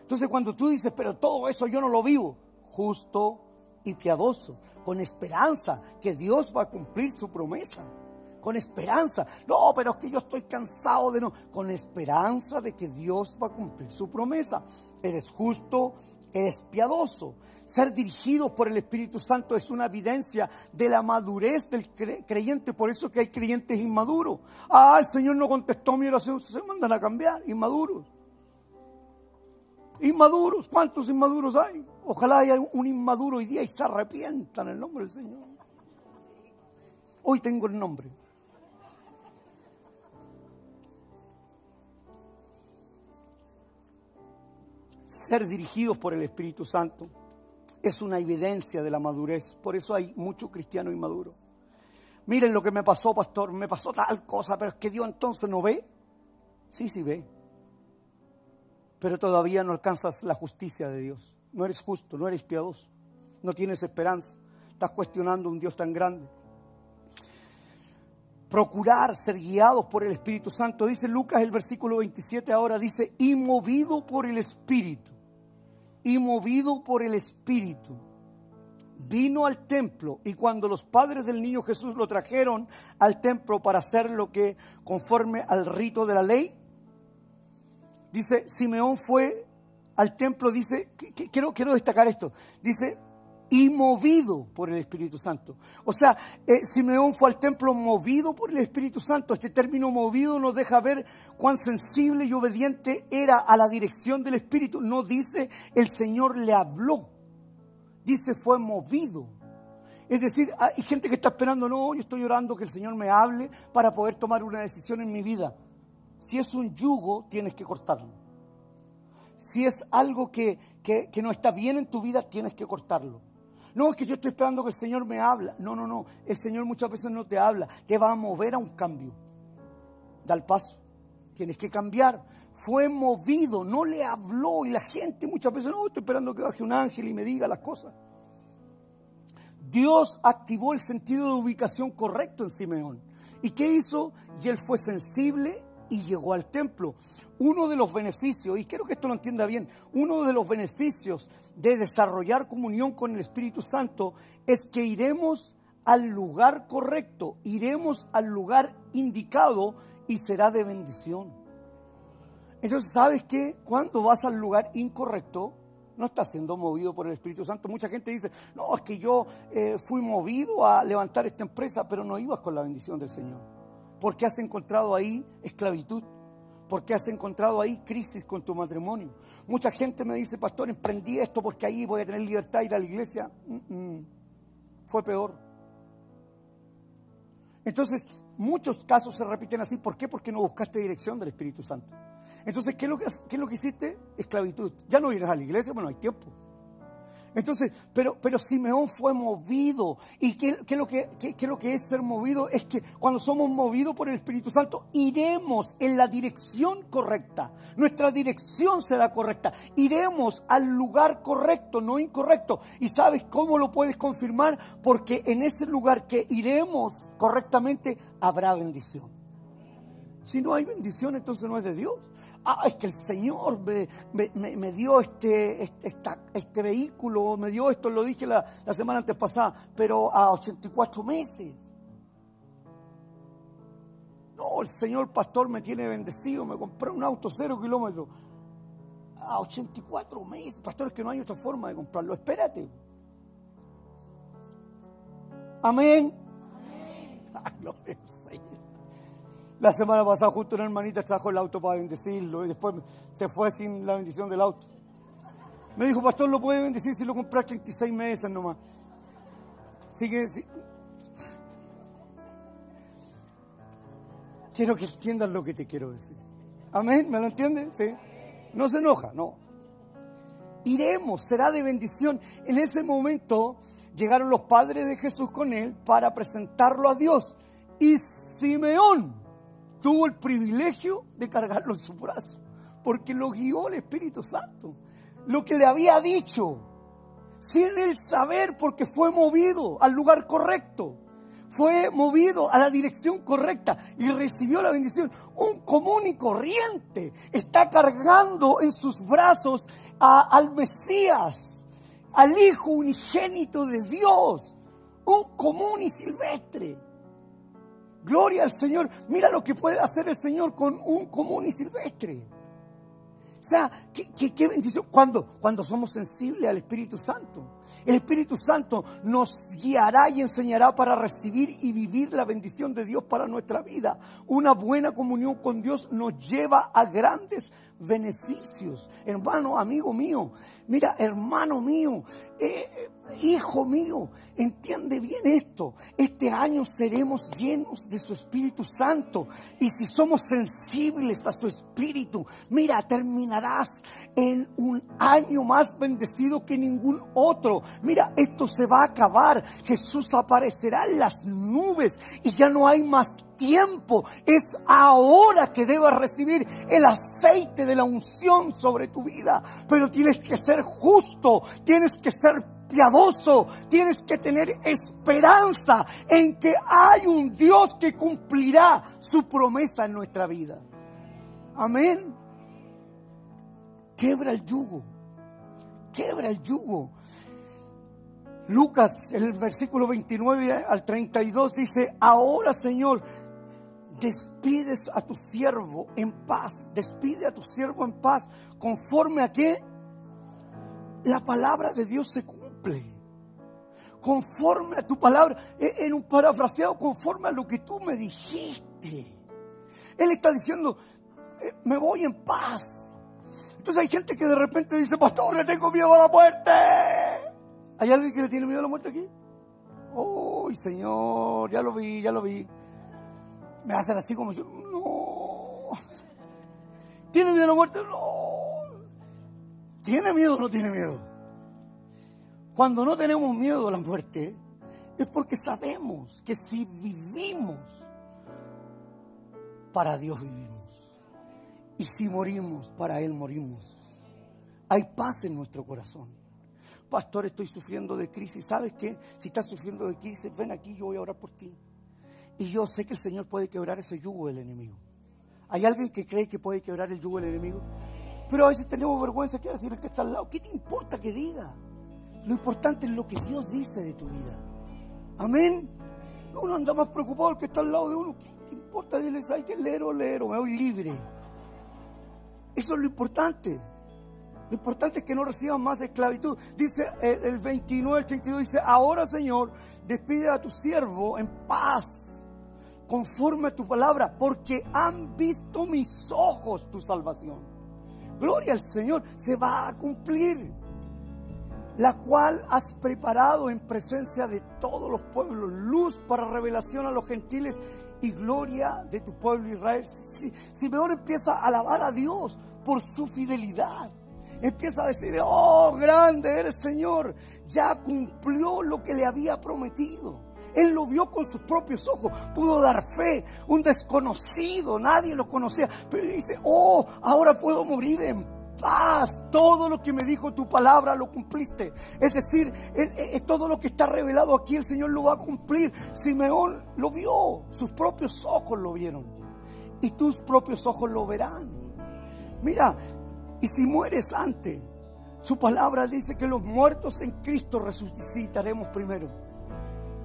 Speaker 1: Entonces cuando tú dices, pero todo eso yo no lo vivo, justo y piadoso, con esperanza que Dios va a cumplir su promesa con esperanza. No, pero es que yo estoy cansado de no. Con esperanza de que Dios va a cumplir su promesa. Eres justo, eres piadoso. Ser dirigido por el Espíritu Santo es una evidencia de la madurez del creyente. Por eso que hay creyentes inmaduros. Ah, el Señor no contestó mi oración. Se mandan a cambiar, inmaduros. Inmaduros. ¿Cuántos inmaduros hay? Ojalá haya un inmaduro hoy día y se arrepientan en el nombre del Señor. Hoy tengo el nombre. Ser dirigidos por el Espíritu Santo es una evidencia de la madurez. Por eso hay mucho cristiano inmaduro. Miren lo que me pasó, pastor, me pasó tal cosa, pero es que Dios entonces no ve. Sí, sí ve. Pero todavía no alcanzas la justicia de Dios. No eres justo, no eres piadoso. No tienes esperanza. Estás cuestionando un Dios tan grande procurar ser guiados por el Espíritu Santo. Dice Lucas el versículo 27 ahora, dice, y movido por el Espíritu y movido por el Espíritu, vino al templo y cuando los padres del niño Jesús lo trajeron al templo para hacer lo que conforme al rito de la ley, dice, Simeón fue al templo, dice, quiero, quiero destacar esto, dice, y movido por el Espíritu Santo. O sea, eh, Simeón fue al templo movido por el Espíritu Santo. Este término movido nos deja ver cuán sensible y obediente era a la dirección del Espíritu. No dice el Señor le habló, dice fue movido. Es decir, hay gente que está esperando, no, yo estoy orando que el Señor me hable para poder tomar una decisión en mi vida. Si es un yugo, tienes que cortarlo. Si es algo que, que no está bien en tu vida, tienes que cortarlo. No, es que yo estoy esperando que el Señor me habla. No, no, no. El Señor muchas veces no te habla. Te va a mover a un cambio. Da el paso. Tienes que cambiar. Fue movido, no le habló. Y la gente muchas veces, no, estoy esperando que baje un ángel y me diga las cosas. Dios activó el sentido de ubicación correcto en Simeón. ¿Y qué hizo? Y él fue sensible y llegó al templo. Uno de los beneficios, y quiero que esto lo entienda bien, uno de los beneficios de desarrollar comunión con el Espíritu Santo es que iremos al lugar correcto, iremos al lugar indicado y será de bendición. Entonces, ¿sabes qué? Cuando vas al lugar incorrecto, no estás siendo movido por el Espíritu Santo. Mucha gente dice, no, es que yo eh, fui movido a levantar esta empresa, pero no ibas con la bendición del Señor. Porque has encontrado ahí esclavitud. Porque has encontrado ahí crisis con tu matrimonio. Mucha gente me dice, pastor, emprendí esto porque ahí voy a tener libertad de ir a la iglesia. Fue peor. Entonces, muchos casos se repiten así. ¿Por qué? Porque no buscaste dirección del Espíritu Santo. Entonces, ¿qué es lo que, qué es lo que hiciste? Esclavitud. Ya no irás a la iglesia, bueno, hay tiempo. Entonces, pero, pero Simeón fue movido. ¿Y qué, es lo que, qué, lo que es ser movido? Es que cuando somos movidos por el Espíritu Santo, iremos en la dirección correcta. Nuestra dirección será correcta. Iremos al lugar correcto, no incorrecto. ¿Y sabes cómo lo puedes confirmar? Porque en ese lugar que iremos correctamente, habrá bendición. Si no hay bendición, entonces no es de Dios ah, es que el Señor me, dio este, este, este, vehículo, me dio esto, lo dije la, la semana antes pasada, pero a 84 meses. No, el Señor pastor me tiene bendecido, me compré un auto cero kilómetros. A 84 meses, pastor, es que no hay otra forma de comprarlo. Espérate. Amén. Amén. (laughs) La semana pasada justo una hermanita trajo el auto para bendecirlo y después se fue sin la bendición del auto. Me dijo, pastor, lo puede bendecir si lo compras 36 meses nomás. Sigue. Quiero que entiendan lo que te quiero decir. Amén, ¿me lo entienden? Sí. No se enoja, no. Iremos, será de bendición. En ese momento llegaron los padres de Jesús con él para presentarlo a Dios. Y Simeón tuvo el privilegio de cargarlo en su brazo, porque lo guió el Espíritu Santo. Lo que le había dicho, sin él saber, porque fue movido al lugar correcto, fue movido a la dirección correcta y recibió la bendición. Un común y corriente está cargando en sus brazos al Mesías, al Hijo unigénito de Dios, un común y silvestre Gloria al Señor. Mira lo que puede hacer el Señor con un común y silvestre. O sea, qué, bendición. Cuando, cuando somos sensibles al Espíritu Santo. El Espíritu Santo nos guiará y enseñará para recibir y vivir la bendición de Dios para nuestra vida. Una buena comunión con Dios nos lleva a grandes beneficios. Hermano, amigo mío, mira, hermano mío, eh, hijo mío, entiende bien esto. Este año seremos llenos de su Espíritu Santo. Y si somos sensibles a su Espíritu, mira, terminarás en un año más bendecido que ningún otro. Mira, esto se va a acabar. Jesús aparecerá en las nubes y ya no hay más tiempo. Es ahora que debas recibir el aceite de la unción sobre tu vida. Pero tienes que ser justo, tienes que ser piadoso, tienes que tener esperanza en que hay un Dios que cumplirá su promesa en nuestra vida. Amén. Quebra el yugo, quebra el yugo. Lucas, el versículo 29 al 32 dice, ahora Señor, despides a tu siervo en paz, despide a tu siervo en paz, conforme a que la palabra de Dios se Conforme a tu palabra, e, en un parafraseado, conforme a lo que tú me dijiste. Él está diciendo, eh, me voy en paz. Entonces hay gente que de repente dice, pastor, le tengo miedo a la muerte. ¿Hay alguien que le tiene miedo a la muerte aquí? ¡Uy, Señor! Ya lo vi, ya lo vi me hacen así como yo, no. ¿Tiene miedo a la muerte? No. ¿Tiene miedo o no tiene miedo? Cuando no tenemos miedo a la muerte, es porque sabemos que si vivimos, para Dios vivimos. Y si morimos, para Él morimos. Hay paz en nuestro corazón. Pastor, estoy sufriendo de crisis. ¿Sabes qué? Si estás sufriendo de crisis, ven aquí, yo voy a orar por ti. Y yo sé que el Señor puede quebrar ese yugo del enemigo. ¿Hay alguien que cree que puede quebrar el yugo del enemigo? Pero a veces tenemos vergüenza que decir el que está al lado. ¿Qué te importa que diga? Lo importante es lo que Dios dice de tu vida. Amén. Uno anda más preocupado el que está al lado de uno. ¿Qué te importa? Dile, hay que leer o leer, me voy libre. Eso es lo importante. Lo importante es que no reciban más esclavitud. Dice el, 29, el 32, dice, ahora Señor, despide a tu siervo en paz, conforme a tu palabra, porque han visto mis ojos tu salvación. Gloria al Señor, se va a cumplir. La cual has preparado en presencia de todos los pueblos, luz para revelación a los gentiles y gloria de tu pueblo Israel. Si, Simeón empieza a alabar a Dios por su fidelidad. Empieza a decir, oh, grande eres Señor. Ya cumplió lo que le había prometido. Él lo vio con sus propios ojos, pudo dar fe, un desconocido, nadie lo conocía, pero dice, oh, ahora puedo morir en paz, todo lo que me dijo tu palabra lo cumpliste. Es decir, es, todo lo que está revelado aquí, el Señor lo va a cumplir. Simeón lo vio, sus propios ojos lo vieron, y tus propios ojos lo verán. Mira, y si mueres antes, su palabra dice que los muertos en Cristo resucitaremos primero.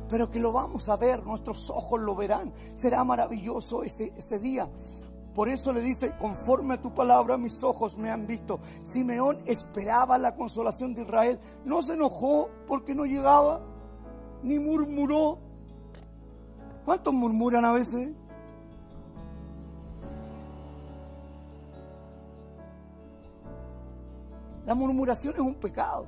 Speaker 1: Pero que lo vamos a ver, nuestros ojos lo verán. Será maravilloso ese, ese día. Por eso le dice, conforme a tu palabra mis ojos me han visto. Simeón esperaba la consolación de Israel. No se enojó porque no llegaba, ni murmuró. ¿Cuántos murmuran a veces? La murmuración es un pecado.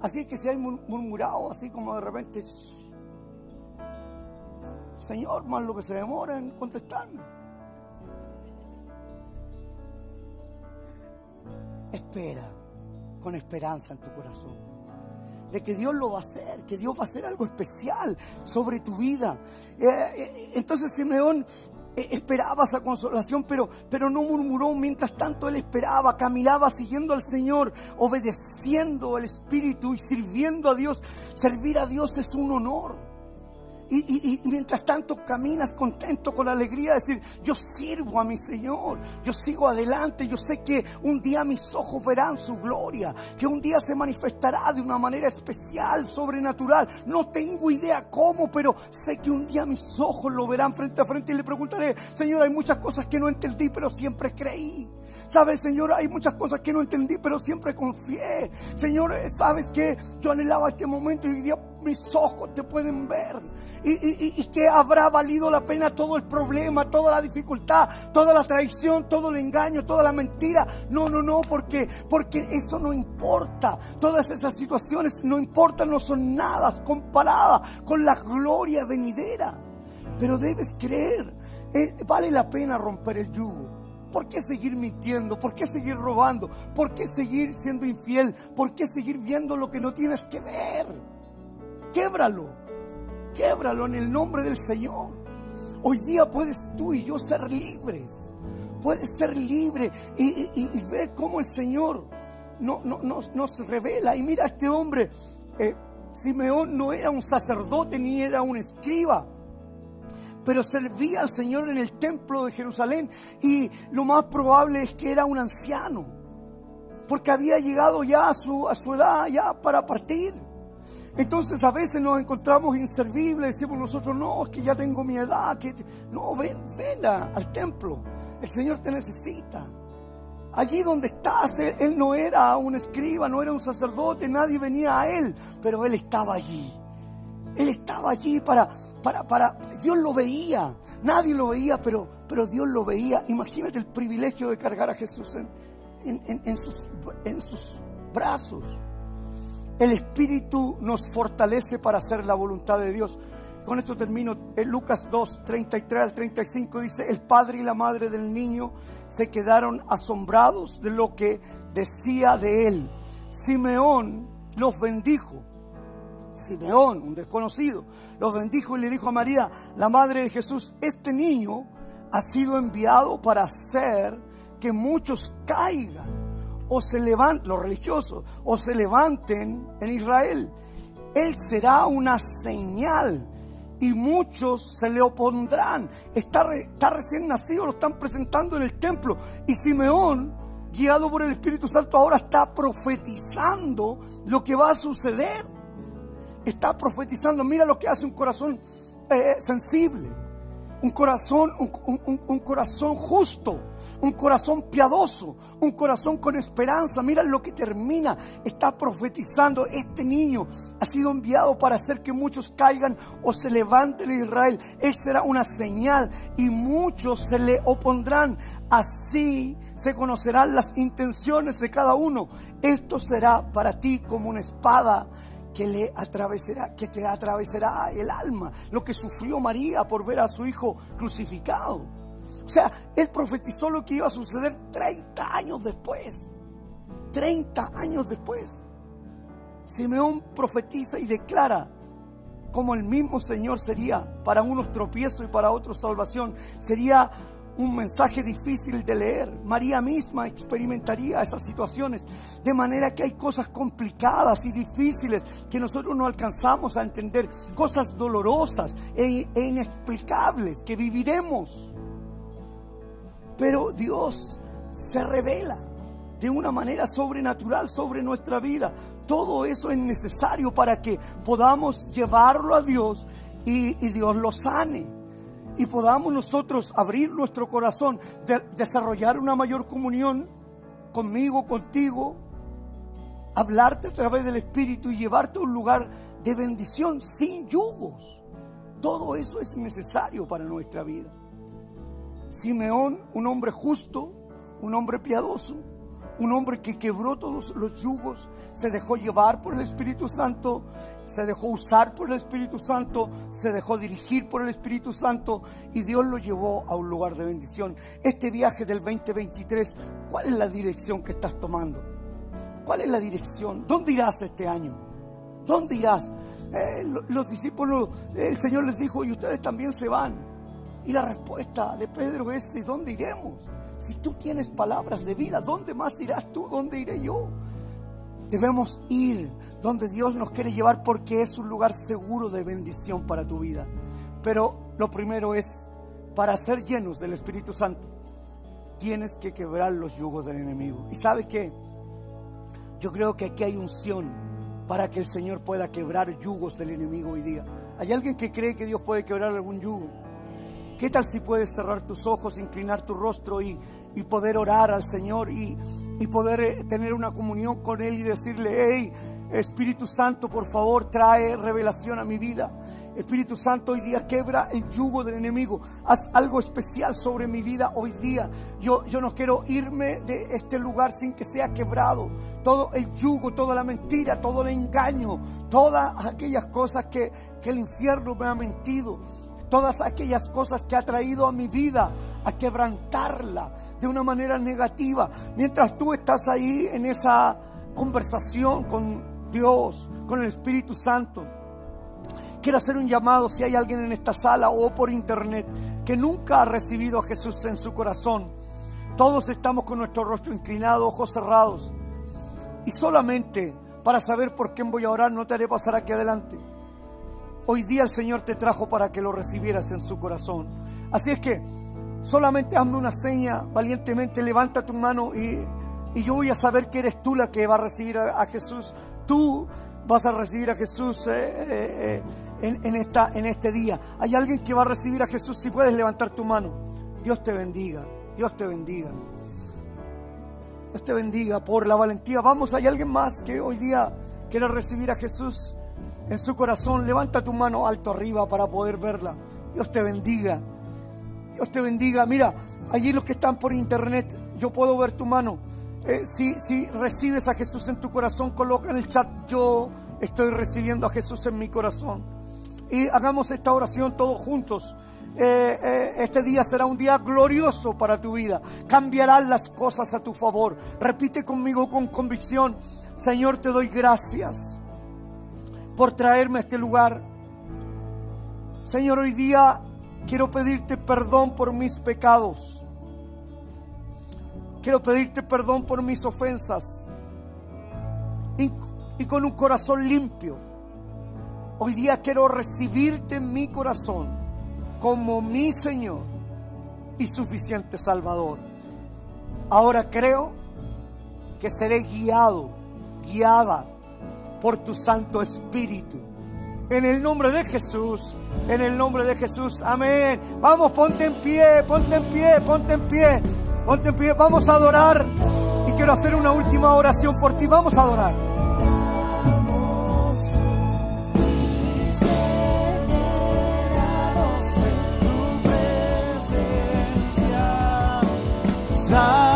Speaker 1: Así que si hay murmurado, así como de repente, Señor, más lo que se demora en contestarme. Espera con esperanza en tu corazón. De que Dios lo va a hacer, que Dios va a hacer algo especial sobre tu vida. Eh, eh, entonces Simeón eh, esperaba esa consolación, pero, pero no murmuró. Mientras tanto, él esperaba, caminaba siguiendo al Señor, obedeciendo al Espíritu y sirviendo a Dios. Servir a Dios es un honor. Y, mientras tanto caminas contento con alegría, decir, yo sirvo a mi Señor, yo sigo adelante, yo sé que un día mis ojos verán su gloria, que un día se manifestará de una manera especial, sobrenatural. No tengo idea cómo, pero sé que un día mis ojos lo verán frente a frente y le preguntaré, Señor, hay muchas cosas que no entendí, pero siempre creí. Sabes, Señor, hay muchas cosas que no entendí, pero siempre confié. Señor, sabes que yo anhelaba este momento y hoy día mis ojos te pueden ver. Y, que habrá valido la pena todo el problema, toda la dificultad, toda la traición, todo el engaño, toda la mentira. No, no, no, porque, porque eso no importa. Todas esas situaciones no importan, no son nada comparadas con la gloria venidera. Pero debes creer, eh, vale la pena romper el yugo. ¿Por qué seguir mintiendo? ¿Por qué seguir robando? ¿Por qué seguir siendo infiel? ¿Por qué seguir viendo lo que no tienes que ver? Québralo, québralo en el nombre del Señor. Hoy día puedes tú y yo ser libres. Puedes ser libre y, ver cómo el Señor no, nos, revela. Y mira, este hombre, eh, Simeón no era un sacerdote ni era un escriba pero servía al Señor en el templo de Jerusalén y lo más probable es que era un anciano, porque había llegado ya a su, a su edad ya para partir. Entonces a veces nos encontramos inservibles, decimos nosotros, no, es que ya tengo mi edad, que no, ven, ven al templo, el Señor te necesita. Allí donde estás, él no era un escriba, no era un sacerdote, nadie venía a él, pero él estaba allí. Él estaba allí para, para, para, Dios lo veía, nadie lo veía, pero, pero Dios lo veía. Imagínate el privilegio de cargar a Jesús en, sus, en sus brazos. El Espíritu nos fortalece para hacer la voluntad de Dios. Con esto termino. En Lucas 2, 33 al 35 dice, el padre y la madre del niño se quedaron asombrados de lo que decía de él. Simeón los bendijo Simeón, un desconocido, los bendijo y le dijo a María, la madre de Jesús, este niño ha sido enviado para hacer que muchos caigan o se levanten, los religiosos, o se levanten en Israel. Él será una señal y muchos se le opondrán. Está, está recién nacido, lo están presentando en el templo. Y Simeón, guiado por el Espíritu Santo, ahora está profetizando lo que va a suceder. Está profetizando, mira lo que hace un corazón eh, sensible, un corazón, un corazón justo un corazón piadoso, un corazón con esperanza. Mira lo que termina. Está profetizando. Este niño ha sido enviado para hacer que muchos caigan o se levanten en Israel. Él será una señal y muchos se le opondrán. Así se conocerán las intenciones de cada uno. Esto será para ti como una espada que le atravesará, que te atravesará el alma, lo que sufrió María por ver a su hijo crucificado. O sea, él profetizó lo que iba a suceder 30 años después. 30 años después. Simeón profetiza y declara como el mismo Señor sería para unos tropiezo y para otros salvación. Sería un mensaje difícil de leer. María misma experimentaría esas situaciones. De manera que hay cosas complicadas y difíciles que nosotros no alcanzamos a entender. Cosas dolorosas e, e inexplicables que viviremos. Pero Dios se revela de una manera sobrenatural sobre nuestra vida. Todo eso es necesario para que podamos llevarlo a Dios y, Dios lo sane. Y podamos nosotros abrir nuestro corazón, desarrollar una mayor comunión conmigo, contigo, hablarte a través del Espíritu y llevarte a un lugar de bendición sin yugos. Todo eso es necesario para nuestra vida. Simeón, un hombre justo, un hombre piadoso, un hombre que quebró todos los yugos, se dejó llevar por el Espíritu Santo, se dejó usar por el Espíritu Santo, se dejó dirigir por el Espíritu Santo y Dios lo llevó a un lugar de bendición. Este viaje del 2023, ¿cuál es la dirección que estás tomando? ¿Cuál es la dirección? ¿Dónde irás este año? ¿Dónde irás? Eh, los discípulos, el Señor les dijo, y ustedes también se van. Y la respuesta de Pedro es, ¿y dónde iremos? Si tú tienes palabras de vida, ¿dónde más irás tú? ¿Dónde iré yo? Debemos ir donde Dios nos quiere llevar porque es un lugar seguro de bendición para tu vida. Pero lo primero es, para ser llenos del Espíritu Santo, tienes que quebrar los yugos del enemigo. ¿Y sabes qué? Yo creo que aquí hay unción para que el Señor pueda quebrar yugos del enemigo hoy día. ¿Hay alguien que cree que Dios puede quebrar algún yugo? ¿Qué tal si puedes cerrar tus ojos, inclinar tu rostro y, poder orar al Señor y, poder eh, tener una comunión con Él y decirle, hey, Espíritu Santo, por favor, trae revelación a mi vida. Espíritu Santo, hoy día quebra el yugo del enemigo. Haz algo especial sobre mi vida hoy día. Yo, yo no quiero irme de este lugar sin que sea quebrado. Todo el yugo, toda la mentira, todo el engaño, todas aquellas cosas que, que el infierno me ha mentido todas aquellas cosas que ha traído a mi vida a quebrantarla de una manera negativa. Mientras tú estás ahí en esa conversación con Dios, con el Espíritu Santo, quiero hacer un llamado si hay alguien en esta sala o por internet que nunca ha recibido a Jesús en su corazón. Todos estamos con nuestro rostro inclinado, ojos cerrados. Y solamente para saber por quién voy a orar, no te haré pasar aquí adelante. Hoy día el Señor te trajo para que lo recibieras en su corazón. Así es que solamente hazme una seña, valientemente levanta tu mano y, yo voy a saber que eres tú la que va a recibir a, Jesús. Tú vas a recibir a Jesús eh, eh, eh, en, esta, en este día. Hay alguien que va a recibir a Jesús si puedes levantar tu mano. Dios te bendiga, Dios te bendiga. Dios te bendiga por la valentía. Vamos, hay alguien más que hoy día quiere recibir a Jesús en su corazón, levanta tu mano alto arriba para poder verla. Dios te bendiga. Dios te bendiga. Mira, allí los que están por internet, yo puedo ver tu mano. Eh, si, si recibes a Jesús en tu corazón, coloca en el chat, yo estoy recibiendo a Jesús en mi corazón. Y hagamos esta oración todos juntos. Eh, eh, este día será un día glorioso para tu vida. Cambiarán las cosas a tu favor. Repite conmigo con convicción, Señor, te doy gracias por traerme a este lugar. Señor, hoy día quiero pedirte perdón por mis pecados. Quiero pedirte perdón por mis ofensas. Y, y con un corazón limpio. Hoy día quiero recibirte en mi corazón como mi Señor y suficiente Salvador. Ahora creo que seré guiado, guiada por tu Santo Espíritu. En el nombre de Jesús, en el nombre de Jesús, amén. Vamos, ponte en pie, ponte en pie, ponte en pie, ponte en pie. Vamos a adorar y quiero hacer una última oración por ti. Vamos a adorar.
Speaker 2: Santo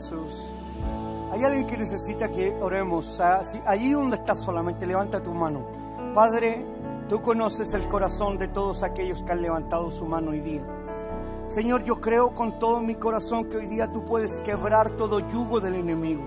Speaker 1: Jesús. Hay alguien que necesita que oremos. Ah, Allí donde estás solamente, levanta tu mano. Padre, tú conoces el corazón de todos aquellos que han levantado su mano hoy día. Señor, yo creo con todo mi corazón que hoy día tú puedes quebrar todo yugo del enemigo.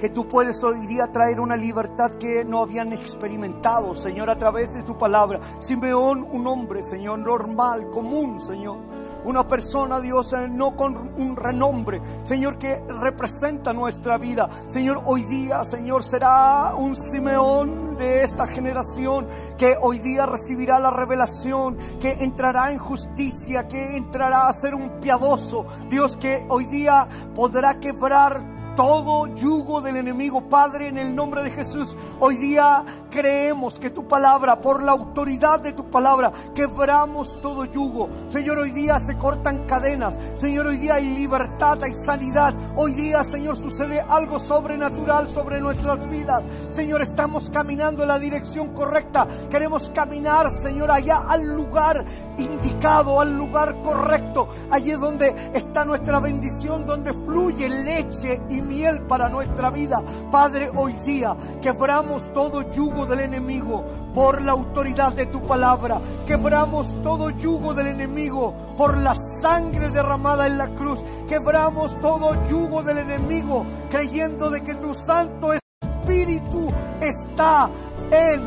Speaker 1: Que tú puedes hoy día traer una libertad que no habían experimentado, Señor, a través de tu palabra. Simeón, un hombre, Señor, normal, común, Señor una persona, Dios, eh, no con un renombre, Señor, que representa nuestra vida. Señor, hoy día, Señor, será un Simeón de esta generación que hoy día recibirá la revelación, que entrará en justicia, que entrará a ser un piadoso. Dios, que hoy día podrá quebrar todo yugo del enemigo, Padre, en el nombre de Jesús. Hoy día creemos que tu palabra, por la autoridad de tu palabra, quebramos todo yugo. Señor, hoy día se cortan cadenas. Señor, hoy día hay libertad, hay sanidad. Hoy día, Señor, sucede algo sobrenatural sobre nuestras vidas. Señor, estamos caminando en la dirección correcta. Queremos caminar, Señor, allá al lugar indicado, al lugar correcto. Allí es donde está nuestra bendición, donde fluye leche y miel para nuestra vida. Padre, hoy día quebramos todo yugo del enemigo por la autoridad de tu palabra. Quebramos todo yugo del enemigo por la sangre derramada en la cruz. Quebramos todo yugo del enemigo creyendo de que tu Santo Espíritu está en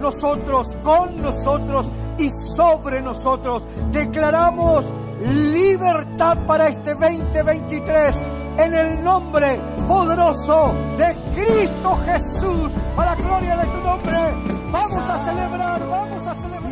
Speaker 1: nosotros, con nosotros y sobre nosotros. Declaramos libertad para este 2023 en el nombre poderoso de Cristo Jesús. Para la gloria de tu nombre, vamos a celebrar, vamos a celebrar.